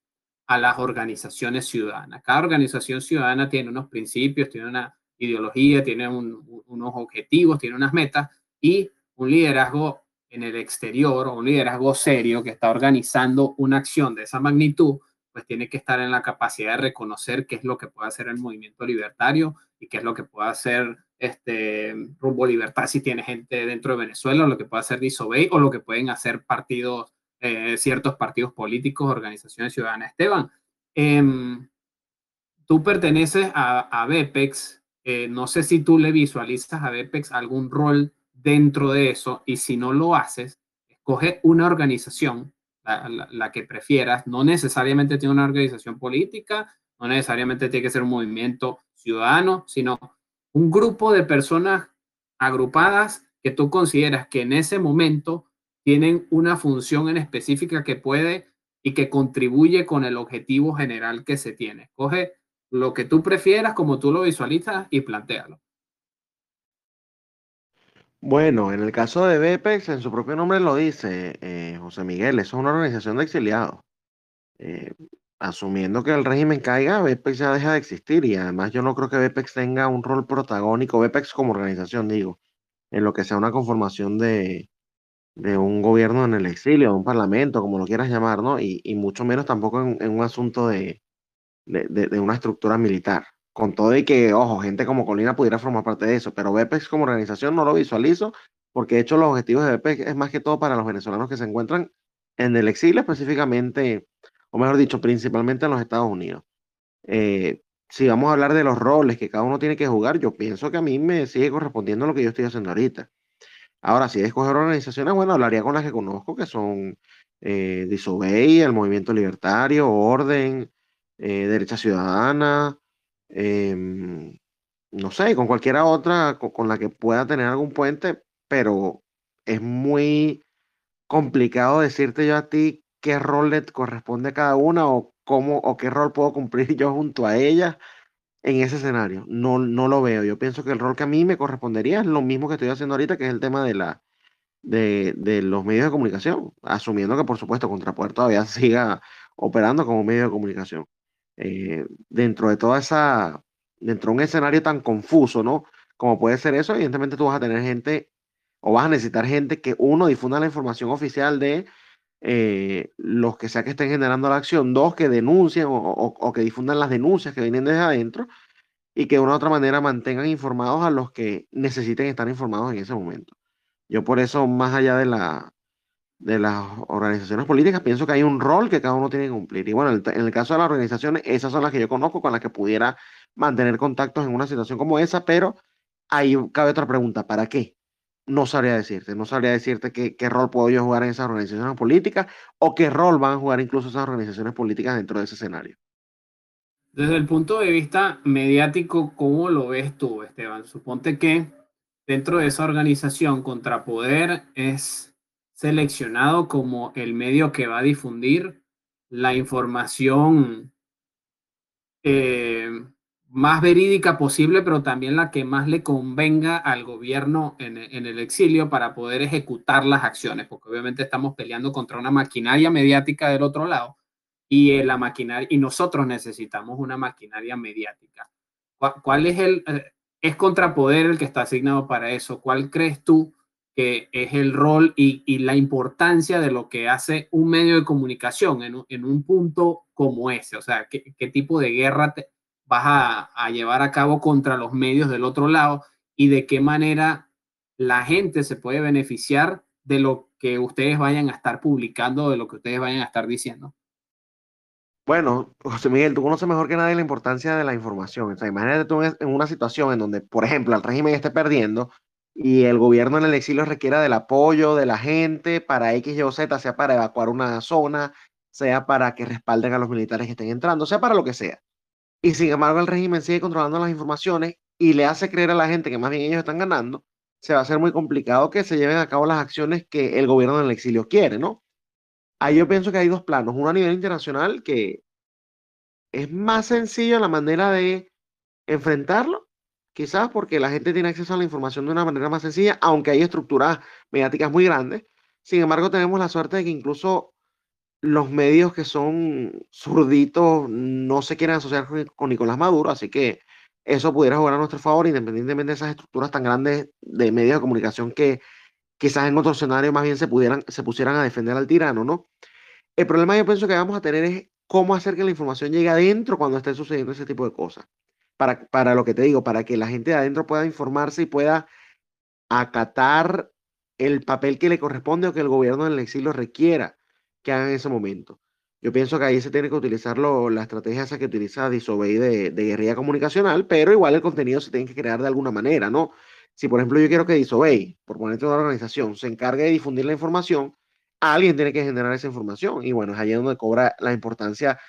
a las organizaciones ciudadanas. Cada organización ciudadana tiene unos principios, tiene una ideología, tiene unos objetivos, tiene unas metas y un liderazgo en el exterior o un liderazgo serio que está organizando una acción de esa magnitud, pues tiene que estar en la capacidad de reconocer qué es lo que puede hacer el movimiento libertario y qué es lo que puede hacer este rumbo libertad si tiene gente dentro de Venezuela, o lo que puede hacer Disobey o lo que pueden hacer partidos, eh, ciertos partidos políticos, organizaciones ciudadanas. Esteban, em, tú perteneces a, a BEPEX, eh, no sé si tú le visualizas a BEPEX algún rol dentro de eso y si no lo haces, escoge una organización, la, que prefieras, no necesariamente tiene una organización política, no necesariamente tiene que ser un movimiento ciudadano, sino un grupo de personas agrupadas que tú consideras que en ese momento tienen una función en específica que puede y que contribuye con el objetivo general que se tiene. Coge lo que tú prefieras, como tú lo visualizas y plantealo. Bueno, en el caso de BEPEX, en su propio nombre lo dice eh, José Miguel, eso es una organización de exiliados. Eh, asumiendo que el régimen caiga, BEPEX ya deja de existir y además yo no creo que BEPEX tenga un rol protagónico, BEPEX como organización, digo, en lo que sea una conformación de, de un gobierno en el exilio, un parlamento, como lo quieras llamar, ¿no? Y, mucho menos tampoco en, un asunto de, de una estructura militar con todo y que, ojo, gente como Colina pudiera formar parte de eso, pero BEPEX como organización no lo visualizo, porque de hecho los objetivos de BEPEX es más que todo para los venezolanos que se encuentran en el exilio específicamente, o mejor dicho, principalmente en los Estados Unidos. Eh, si vamos a hablar de los roles que cada uno tiene que jugar, yo pienso que a mí me sigue correspondiendo lo que yo estoy haciendo ahorita. Ahora, si es escoger organizaciones, bueno, hablaría con las que conozco, que son eh, Disobey, el Movimiento Libertario, Orden, eh, Derecha Ciudadana, Em, no sé, con cualquiera otra con, la que pueda tener algún puente, pero es muy complicado decirte yo a ti qué rol le corresponde a cada una o cómo o qué rol puedo cumplir [laughs] yo junto a ella en ese escenario. No, no lo veo. Yo pienso que el rol que a mí me correspondería es lo mismo que estoy haciendo ahorita, que es el tema de la de, de los medios de comunicación, asumiendo que por supuesto Contrapoder todavía [laughs] siga operando como medio de comunicación. Eh, dentro de toda esa, dentro de un escenario tan confuso, ¿no? Como puede ser eso, evidentemente tú vas a tener gente o vas a necesitar gente que uno difunda la información oficial de eh, los que sea que estén generando la acción, dos que denuncien o, que difundan las denuncias que vienen desde adentro y que de una u otra manera mantengan informados a los que necesiten estar informados en ese momento. Yo por eso, más allá de la, de las organizaciones políticas, pienso que hay un rol que cada uno tiene que cumplir. Y bueno, en el caso de las organizaciones, esas son las que yo conozco con las que pudiera mantener contactos en una situación como esa, pero ahí cabe otra pregunta, ¿para qué? No sabría decirte, no sabría decirte qué, qué rol puedo yo jugar en esas organizaciones políticas o qué rol van a jugar incluso esas organizaciones políticas dentro de ese escenario. Desde el punto de vista mediático, ¿cómo lo ves tú, Esteban? Suponte que dentro de esa organización contrapoder es seleccionado como el medio que va a difundir la información eh, más verídica posible, pero también la que más le convenga al gobierno en, el exilio para poder ejecutar las acciones, porque obviamente estamos peleando contra una maquinaria mediática del otro lado y la maquinaria y nosotros necesitamos una maquinaria mediática. ¿Cuál, es el eh, es contrapoder el que está asignado para eso? ¿Cuál crees tú es el rol y, la importancia de lo que hace un medio de comunicación en, un punto como ese. O sea, qué, tipo de guerra te vas a, llevar a cabo contra los medios del otro lado y de qué manera la gente se puede beneficiar de lo que ustedes vayan a estar publicando, de lo que ustedes vayan a estar diciendo. Bueno, José Miguel, tú conoces mejor que nadie la importancia de la información. O imagínate tú en una situación en donde, por ejemplo, el régimen esté perdiendo y el gobierno en el exilio requiera del apoyo de la gente para X, Y o Z, sea para evacuar una zona, sea para que respalden a los militares que estén entrando, sea para lo que sea. Y sin embargo el régimen sigue controlando las informaciones y le hace creer a la gente que más bien ellos están ganando, se va a hacer muy complicado que se lleven a cabo las acciones que el gobierno en el exilio quiere, ¿no? Ahí yo pienso que hay dos planos, uno a nivel internacional que es más sencillo la manera de enfrentarlo, quizás porque la gente tiene acceso a la información de una manera más sencilla, aunque hay estructuras mediáticas muy grandes. Sin embargo, tenemos la suerte de que incluso los medios que son zurditos no se quieren asociar con Nicolás Maduro, así que eso pudiera jugar a nuestro favor, independientemente de esas estructuras tan grandes de medios de comunicación que quizás en otro escenario más bien se, pudieran, se pusieran a defender al tirano, ¿no? El problema yo pienso que vamos a tener es cómo hacer que la información llegue adentro cuando esté sucediendo ese tipo de cosas. Para, para lo que te digo, para que la gente de adentro pueda informarse y pueda acatar el papel que le corresponde o que el gobierno del exilio requiera que haga en ese momento. Yo pienso que ahí se tiene que utilizar la estrategia esa que utiliza Disobey de, de guerrilla comunicacional, pero igual el contenido se tiene que crear de alguna manera, ¿no? Si, por ejemplo, yo quiero que Disobey, por ponerte una organización, se encargue de difundir la información, alguien tiene que generar esa información. Y bueno, es ahí donde cobra la importancia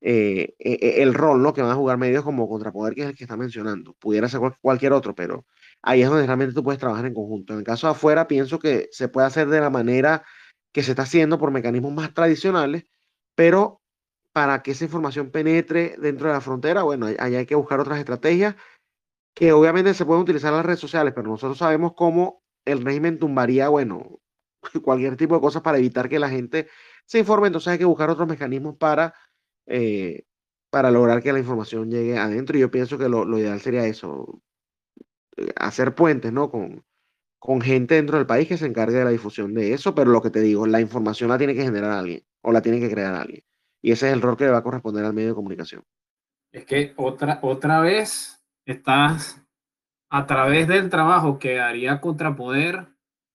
eh, e, e, el rol ¿no? que van a jugar medios como Contrapoder, que es el que está mencionando. Pudiera ser cualquier otro, pero ahí es donde realmente tú puedes trabajar en conjunto. En el caso de afuera, pienso que se puede hacer de la manera que se está haciendo por mecanismos más tradicionales, pero para que esa información penetre dentro de la frontera, bueno, ahí hay que buscar otras estrategias que obviamente se pueden utilizar en las redes sociales, pero nosotros sabemos cómo el régimen tumbaría, bueno, [laughs] cualquier tipo de cosas para evitar que la gente se informe, entonces hay que buscar otros mecanismos para, eh, para lograr que la información llegue adentro. Y yo pienso que lo, ideal sería eso, eh, hacer puentes, ¿no? Con, con gente dentro del país que se encargue de la difusión de eso, pero lo que te digo, la información la tiene que generar alguien o la tiene que crear alguien. Y ese es el rol que le va a corresponder al medio de comunicación. Es que otra, otra vez estás a través del trabajo que haría Contrapoder,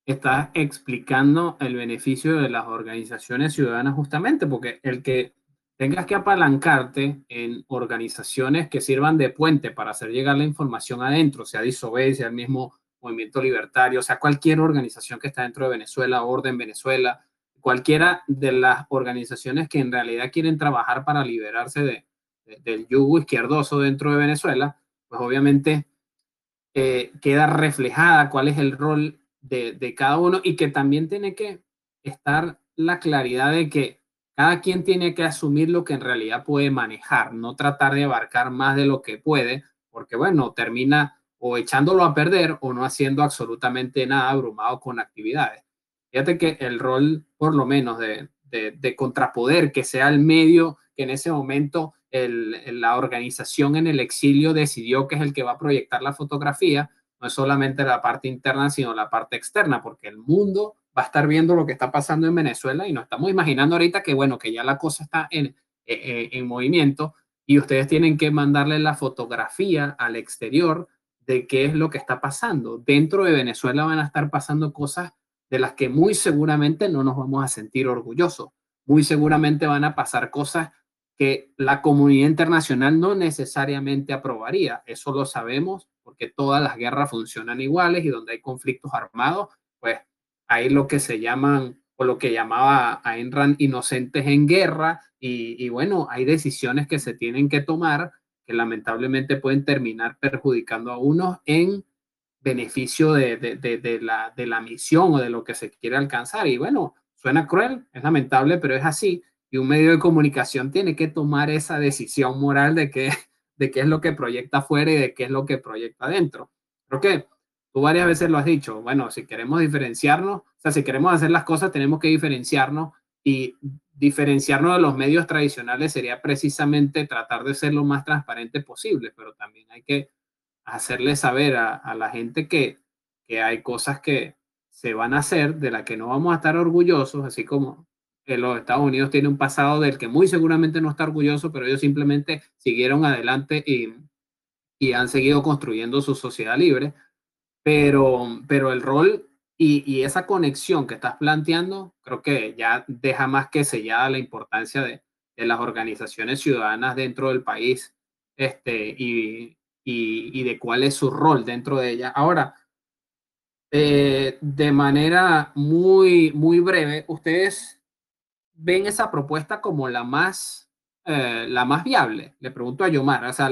estás explicando el beneficio de las organizaciones ciudadanas justamente, porque el que tengas que apalancarte en organizaciones que sirvan de puente para hacer llegar la información adentro, sea Disobey, sea el mismo Movimiento Libertario, sea cualquier organización que está dentro de Venezuela, Orden Venezuela, cualquiera de las organizaciones que en realidad quieren trabajar para liberarse de, del yugo izquierdoso dentro de Venezuela, pues obviamente eh, queda reflejada cuál es el rol de, de cada uno y que también tiene que estar la claridad de que cada quien tiene que asumir lo que en realidad puede manejar, no tratar de abarcar más de lo que puede, porque bueno, termina o echándolo a perder o no haciendo absolutamente nada abrumado con actividades. Fíjate que el rol, por lo menos, de, de, contrapoder, que sea el medio que en ese momento el, la organización en el exilio decidió que es el que va a proyectar la fotografía, no es solamente la parte interna, sino la parte externa, porque el mundo va a estar viendo lo que está pasando en Venezuela y nos estamos imaginando ahorita que, bueno, que ya la cosa está en, en, e, en movimiento y ustedes tienen que mandarle la fotografía al exterior de qué es lo que está pasando. Dentro de Venezuela van a estar pasando cosas de las que muy seguramente no nos vamos a sentir orgullosos. Muy seguramente van a pasar cosas que la comunidad internacional no necesariamente aprobaría. Eso lo sabemos porque todas las guerras funcionan iguales y donde hay conflictos armados, hay lo que se llaman o lo que llamaba a Enran inocentes en guerra y, bueno, hay decisiones que se tienen que tomar que lamentablemente pueden terminar perjudicando a unos en beneficio de, de, de, la, de la misión o de lo que se quiere alcanzar. Y bueno, suena cruel, es lamentable, pero es así. Y un medio de comunicación tiene que tomar esa decisión moral de qué, de qué es lo que proyecta afuera y de qué es lo que proyecta adentro. Creo que tú varias veces lo has dicho, bueno, si queremos diferenciarnos, o sea, si queremos hacer las cosas, tenemos que diferenciarnos y diferenciarnos de los medios tradicionales sería precisamente tratar de ser lo más transparente posible, pero también hay que hacerle saber a, la gente que, que, hay cosas que se van a hacer de las que no vamos a estar orgullosos, así como en los Estados Unidos tiene un pasado del que muy seguramente no está orgulloso, pero ellos simplemente siguieron adelante y, y han seguido construyendo su sociedad libre. Pero, pero el rol y, esa conexión que estás planteando, creo que ya deja más que sellada la importancia de, las organizaciones ciudadanas dentro del país este, y, y, de cuál es su rol dentro de ella. Ahora, eh, de manera muy, muy breve, ¿ustedes ven esa propuesta como la más, eh, la más viable? Le pregunto a Yomar, o sea,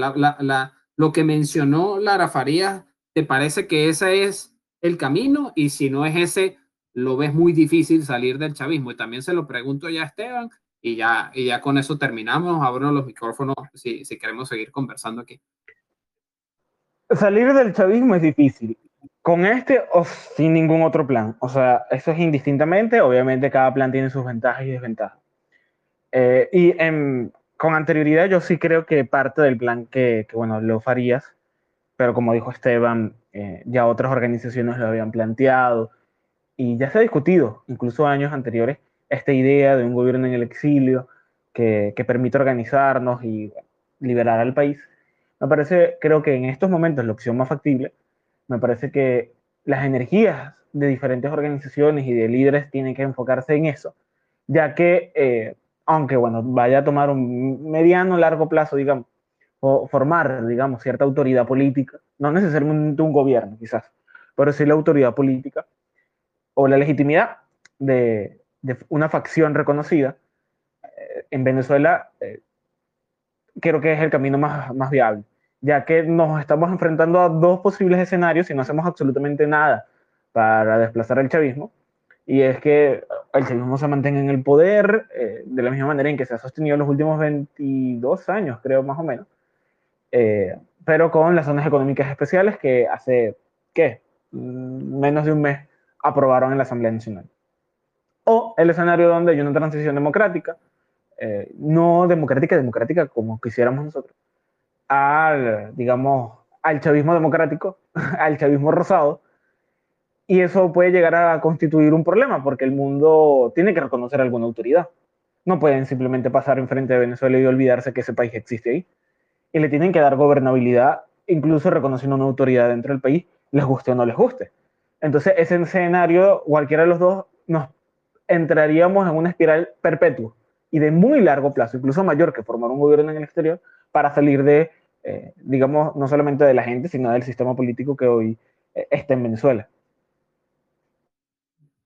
lo que mencionó Lara Farías, ¿te parece que ese es el camino? Y si no es ese, lo ves muy difícil salir del chavismo. Y también se lo pregunto ya a Esteban, y ya, y ya con eso terminamos. Abro los micrófonos si, si queremos seguir conversando aquí. Salir del chavismo es difícil con este o sin ningún otro plan. O sea, eso es indistintamente. Obviamente cada plan tiene sus ventajas y desventajas. Eh, y con anterioridad yo sí creo que parte del plan que, bueno, lo farías, pero como dijo Esteban, eh, ya otras organizaciones lo habían planteado y ya se ha discutido, incluso años anteriores, esta idea de un gobierno en el exilio que, que permite organizarnos y liberar al país. Me parece, creo que en estos momentos la opción más factible me parece que las energías de diferentes organizaciones y de líderes tienen que enfocarse en eso, ya que, eh, aunque bueno, vaya a tomar un mediano largo plazo, digamos, formar, digamos, cierta autoridad política, no necesariamente un gobierno, quizás, pero sí la autoridad política o la legitimidad de, una facción reconocida, eh, en Venezuela eh, creo que es el camino más, más viable ya que nos estamos enfrentando a dos posibles escenarios y no hacemos absolutamente nada para desplazar el chavismo. Y es que el chavismo se mantenga en el poder eh, de la misma manera en que se ha sostenido en los últimos 22 años, creo más o menos, eh, pero con las zonas económicas especiales que hace, ¿qué? Mm, menos de un mes aprobaron en la Asamblea Nacional. O el escenario donde hay una transición democrática, eh, no democrática, democrática como quisiéramos nosotros, al, digamos, al chavismo democrático, [laughs] al chavismo rosado, y eso puede llegar a constituir un problema porque el mundo tiene que reconocer alguna autoridad. No pueden simplemente pasar enfrente de Venezuela y olvidarse que ese país existe ahí. Y le tienen que dar gobernabilidad, incluso reconociendo una autoridad dentro del país, les guste o no les guste. Entonces, ese escenario, cualquiera de los dos, nos entraríamos en una espiral perpetua y de muy largo plazo, incluso mayor que formar un gobierno en el exterior, para salir de eh, digamos, no solamente de la gente, sino del sistema político que hoy eh, está en Venezuela.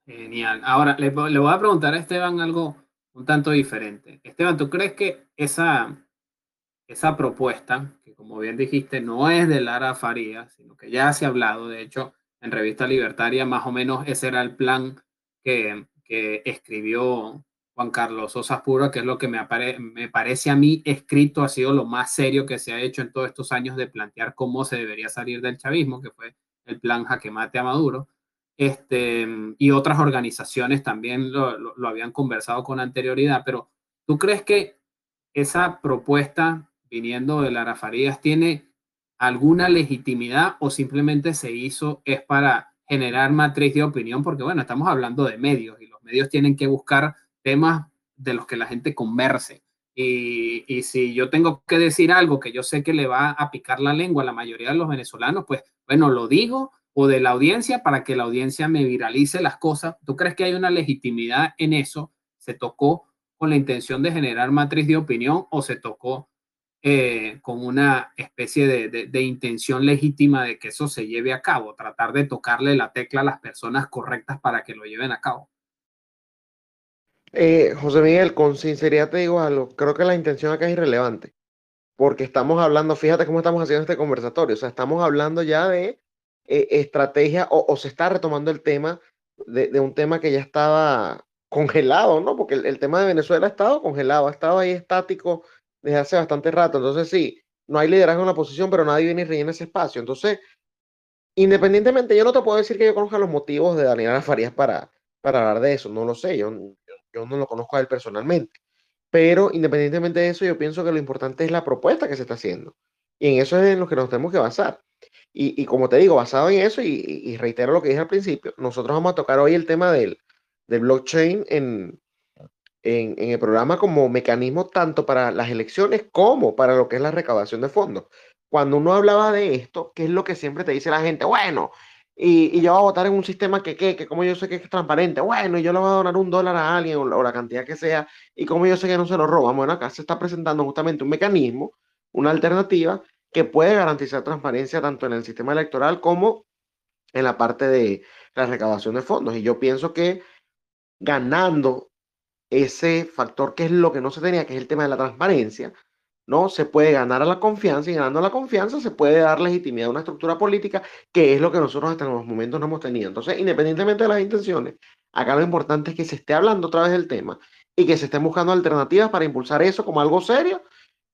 Genial. Ahora, le, voy a preguntar a Esteban algo un tanto diferente. Esteban, ¿tú crees que esa, esa propuesta, que como bien dijiste, no es de Lara Faría, sino que ya se ha hablado, de hecho, en Revista Libertaria, más o menos ese era el plan que, que escribió Juan Carlos Pura, que es lo que me, me parece a mí escrito, ha sido lo más serio que se ha hecho en todos estos años de plantear cómo se debería salir del chavismo, que fue el plan Jaque Mate a Maduro. Este, y otras organizaciones también lo, lo, habían conversado con anterioridad, pero ¿tú crees que esa propuesta viniendo de Lara Farías tiene alguna legitimidad o simplemente se hizo es para generar matriz de opinión? Porque bueno, estamos hablando de medios y los medios tienen que buscar temas de los que la gente converse. Y, y, si yo tengo que decir algo que yo sé que le va a picar la lengua a la mayoría de los venezolanos, pues bueno, lo digo o de la audiencia para que la audiencia me viralice las cosas. ¿Tú crees que hay una legitimidad en eso? ¿Se tocó con la intención de generar matriz de opinión o se tocó eh, con una especie de, de, de, intención legítima de que eso se lleve a cabo? Tratar de tocarle la tecla a las personas correctas para que lo lleven a cabo. Eh, José Miguel, con sinceridad te digo algo, creo que la intención acá es irrelevante, porque estamos hablando, fíjate cómo estamos haciendo este conversatorio, o sea, estamos hablando ya de eh, estrategia o, se está retomando el tema de, un tema que ya estaba congelado, ¿no? Porque el, tema de Venezuela ha estado congelado, ha estado ahí estático desde hace bastante rato, entonces sí, no hay liderazgo en la posición, pero nadie viene y rellena ese espacio, entonces, independientemente, yo no te puedo decir que yo conozca los motivos de Daniela Farías para, para hablar de eso, no lo sé, yo yo no lo conozco a él personalmente. Pero independientemente de eso, yo pienso que lo importante es la propuesta que se está haciendo. Y en eso es en lo que nos tenemos que basar. Y, como te digo, basado en eso, y, reitero lo que dije al principio, nosotros vamos a tocar hoy el tema del, del blockchain en, en, en, el programa como mecanismo tanto para las elecciones como para lo que es la recaudación de fondos. Cuando uno hablaba de esto, ¿qué es lo que siempre te dice la gente? Bueno, y, yo voy a votar en un sistema que, que, que, como yo sé que es transparente, bueno, y yo le voy a donar un dólar a alguien o, la cantidad que sea, y como yo sé que no se lo roban, bueno, acá se está presentando justamente un mecanismo, una alternativa que puede garantizar transparencia tanto en el sistema electoral como en la parte de, la recaudación de fondos. Y yo pienso que ganando ese factor que es lo que no se tenía, que es el tema de la transparencia, ¿no? Se puede ganar a la confianza y ganando la confianza se puede dar legitimidad a una estructura política, que es lo que nosotros hasta en los momentos no hemos tenido. Entonces, independientemente de las intenciones, acá lo importante es que se esté hablando otra vez del tema y que se estén buscando alternativas para impulsar eso como algo serio,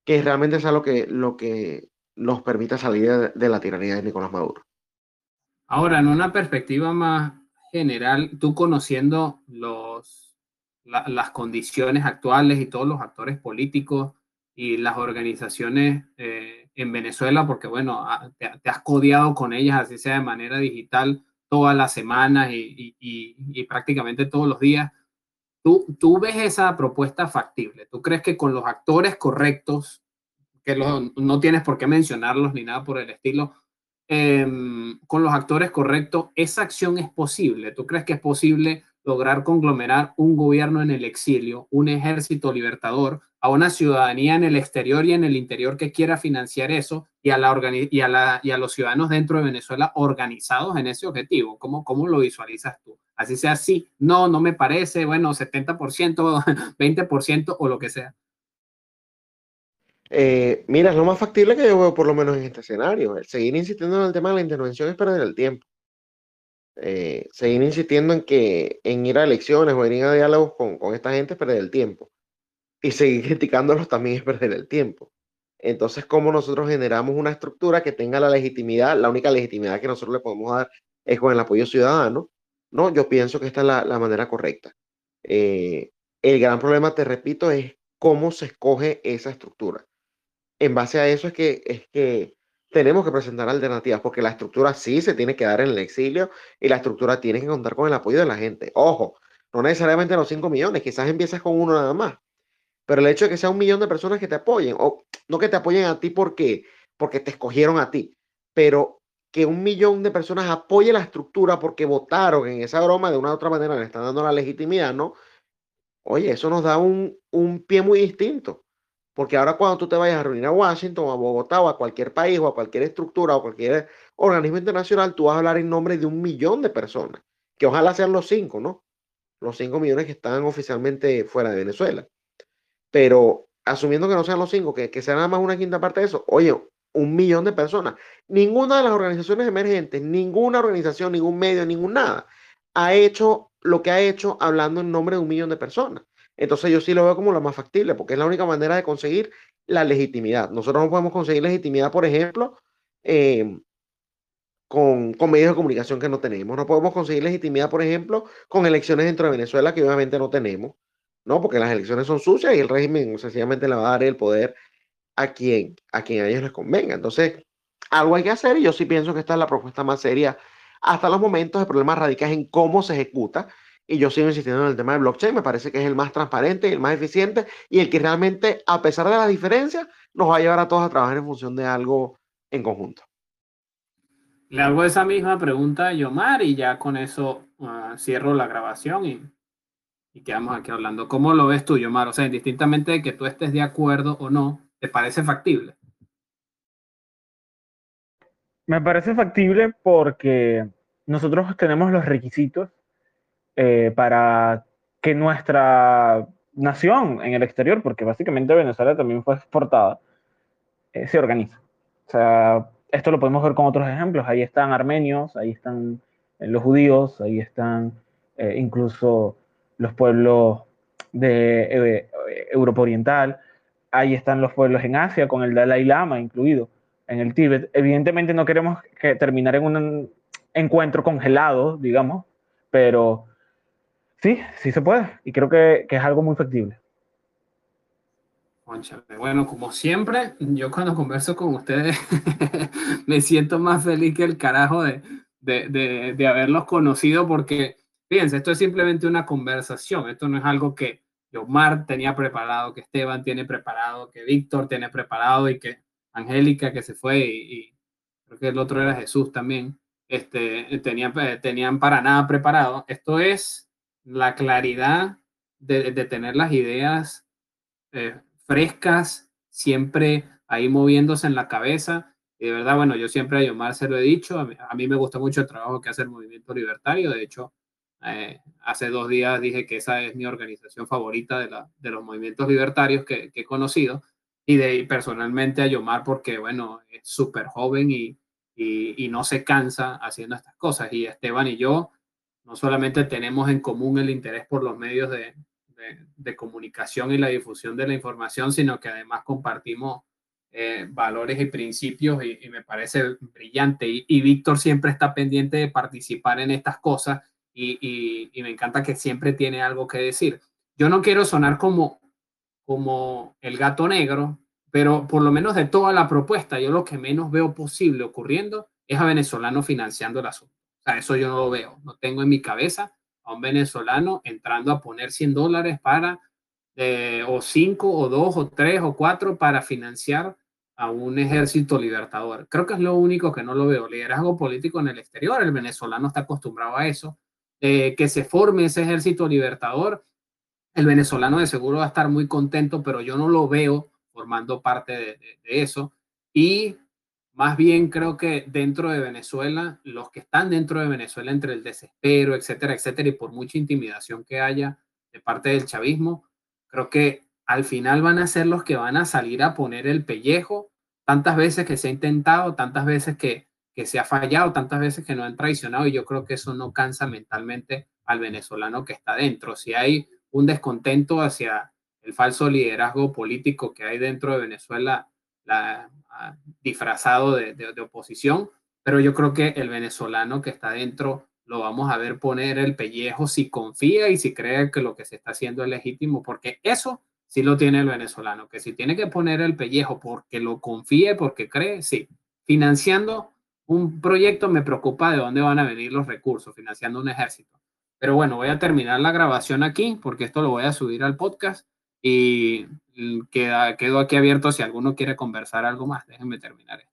que realmente sea lo que, lo que nos permita salir de, la tiranía de Nicolás Maduro. Ahora, en una perspectiva más general, tú conociendo los, las condiciones actuales y todos los actores políticos y las organizaciones eh, en Venezuela, porque bueno, te, has codiado con ellas, así sea de manera digital, todas las semanas y, y, y prácticamente todos los días. ¿Tú, ¿Tú ves esa propuesta factible? ¿Tú crees que con los actores correctos, que no tienes por qué mencionarlos ni nada por el estilo, em, con los actores correctos, esa acción es posible? ¿Tú crees que es posible lograr conglomerar un gobierno en el exilio, un ejército libertador, a una ciudadanía en el exterior y en el interior que quiera financiar eso y a, la y a, la, y a los ciudadanos dentro de Venezuela organizados en ese objetivo? ¿Cómo, ¿Cómo lo visualizas tú? Así sea así, no, no me parece, bueno, 70%, 20% [laughs] o lo que sea. Eh, mira, es lo más factible que yo veo por lo menos en este escenario. Seguir insistiendo en el tema de la intervención es perder el tiempo. Eh, seguir insistiendo en que en ir a elecciones o en ir a diálogos con, con esta gente es perder el tiempo. Y seguir [laughs] criticándolos también es perder el tiempo. Entonces, ¿cómo nosotros generamos una estructura que tenga la legitimidad? La única legitimidad que nosotros le podemos dar es con el apoyo ciudadano. No, yo pienso que esta es la, la manera correcta. Eh, el gran problema, te repito, es cómo se escoge esa estructura. En base a eso es que, es que tenemos que presentar alternativas, porque la estructura sí se tiene que dar en el exilio y la estructura tiene que contar con el apoyo de la gente. Ojo, no necesariamente los 5 millones, quizás empiezas con uno nada más, pero el hecho de que sea un millón de personas que te apoyen, o no que te apoyen a ti porque, porque te escogieron a ti, pero que un millón de personas apoye la estructura porque votaron en esa broma de una u otra manera, le están dando la legitimidad, ¿no? Oye, eso nos da un, un pie muy distinto. Porque ahora cuando tú te vayas a reunir a Washington a Bogotá o a cualquier país o a cualquier estructura o cualquier organismo internacional, tú vas a hablar en nombre de un millón de personas, que ojalá sean los cinco, ¿no? Los cinco millones que están oficialmente fuera de Venezuela. Pero asumiendo que no sean los cinco, que, que sea nada más una quinta parte de eso, oye, un millón de personas. Ninguna de las organizaciones emergentes, ninguna organización, ningún medio, ningún nada, ha hecho lo que ha hecho hablando en nombre de un millón de personas. Entonces yo sí lo veo como lo más factible, porque es la única manera de conseguir la legitimidad. Nosotros no podemos conseguir legitimidad, por ejemplo, eh, con, con, medios de comunicación que no tenemos. No podemos conseguir legitimidad, por ejemplo, con elecciones dentro de Venezuela que obviamente no tenemos, ¿no? Porque las elecciones son sucias y el régimen sencillamente le va a dar el poder a quien, a quien a ellos les convenga. Entonces, algo hay que hacer y yo sí pienso que esta es la propuesta más seria hasta los momentos. El problema radica en cómo se ejecuta y yo sigo insistiendo en el tema de blockchain, me parece que es el más transparente, el más eficiente y el que realmente, a pesar de las diferencias, nos va a llevar a todos a trabajar en función de algo en conjunto. Le hago esa misma pregunta a Yomar y ya con eso uh, cierro la grabación y, y, quedamos aquí hablando. ¿Cómo lo ves tú, Yomar? O sea, indistintamente de que tú estés de acuerdo o no, ¿te parece factible? Me parece factible porque nosotros tenemos los requisitos eh, para que nuestra nación en el exterior, porque básicamente Venezuela también fue exportada, eh, se organice. O sea, esto lo podemos ver con otros ejemplos. Ahí están armenios, ahí están eh, los judíos, ahí están incluso los pueblos de Europa Oriental, ahí están los pueblos en Asia, con el Dalai Lama incluido, en el Tíbet. Evidentemente no queremos que terminar en un encuentro congelado, digamos, pero Sí, sí se puede. Y creo que, que es algo muy factible. Bueno, como siempre, yo cuando converso con ustedes [laughs] me siento más feliz que el carajo de, de, de, de, haberlos conocido porque, fíjense, esto es simplemente una conversación, esto no es algo que Omar tenía preparado, que Esteban tiene preparado, que Víctor tiene preparado y que Angélica que se fue y, y creo que el otro era Jesús también, este, tenían, tenían para nada preparado. Esto es la claridad de, tener las ideas eh, frescas, siempre ahí moviéndose en la cabeza. Y de verdad, bueno, yo siempre a Yomar se lo he dicho, a mí, me gusta mucho el trabajo que hace el Movimiento Libertario, de hecho, eh, hace dos días dije que esa es mi organización favorita de, la, de los movimientos libertarios que, he conocido, y de personalmente a Yomar porque, bueno, es súper joven y, y, y, no se cansa haciendo estas cosas. Y Esteban y yo no solamente tenemos en común el interés por los medios de, comunicación y la difusión de la información, sino que además compartimos eh, valores y principios y, me parece brillante. Y, Víctor siempre está pendiente de participar en estas cosas y, me encanta que siempre tiene algo que decir. Yo no quiero sonar como, como el gato negro, pero por lo menos de toda la propuesta, yo lo que menos veo posible ocurriendo es a venezolanos financiando el asunto. O eso yo no lo veo, no tengo en mi cabeza a un venezolano entrando a poner 100 dólares para, eh, o 5 o 2 o 3 o 4 para financiar a un ejército libertador. Creo que es lo único que no lo veo. Liderazgo político en el exterior, el venezolano está acostumbrado a eso. Eh, que se forme ese ejército libertador, el venezolano de seguro va a estar muy contento, pero yo no lo veo formando parte de eso. Y más bien creo que dentro de Venezuela, los que están dentro de Venezuela entre el desespero, etcétera, etcétera, y por mucha intimidación que haya de parte del chavismo, creo que al final van a ser los que van a salir a poner el pellejo tantas veces que se ha intentado, tantas veces que, que se ha fallado, tantas veces que no han traicionado, y yo creo que eso no cansa mentalmente al venezolano que está dentro. Si hay un descontento hacia el falso liderazgo político que hay dentro de Venezuela, la, disfrazado de, de, oposición, pero yo creo que el venezolano que está dentro lo vamos a ver poner el pellejo si confía y si cree que lo que se está haciendo es legítimo, porque eso sí lo tiene el venezolano, que si tiene que poner el pellejo porque lo confíe, porque cree, sí. Financiando un proyecto me preocupa de dónde van a venir los recursos, financiando un ejército. Pero bueno, voy a terminar la grabación aquí porque esto lo voy a subir al podcast y queda, quedo aquí abierto si alguno quiere conversar algo más. Déjenme terminar.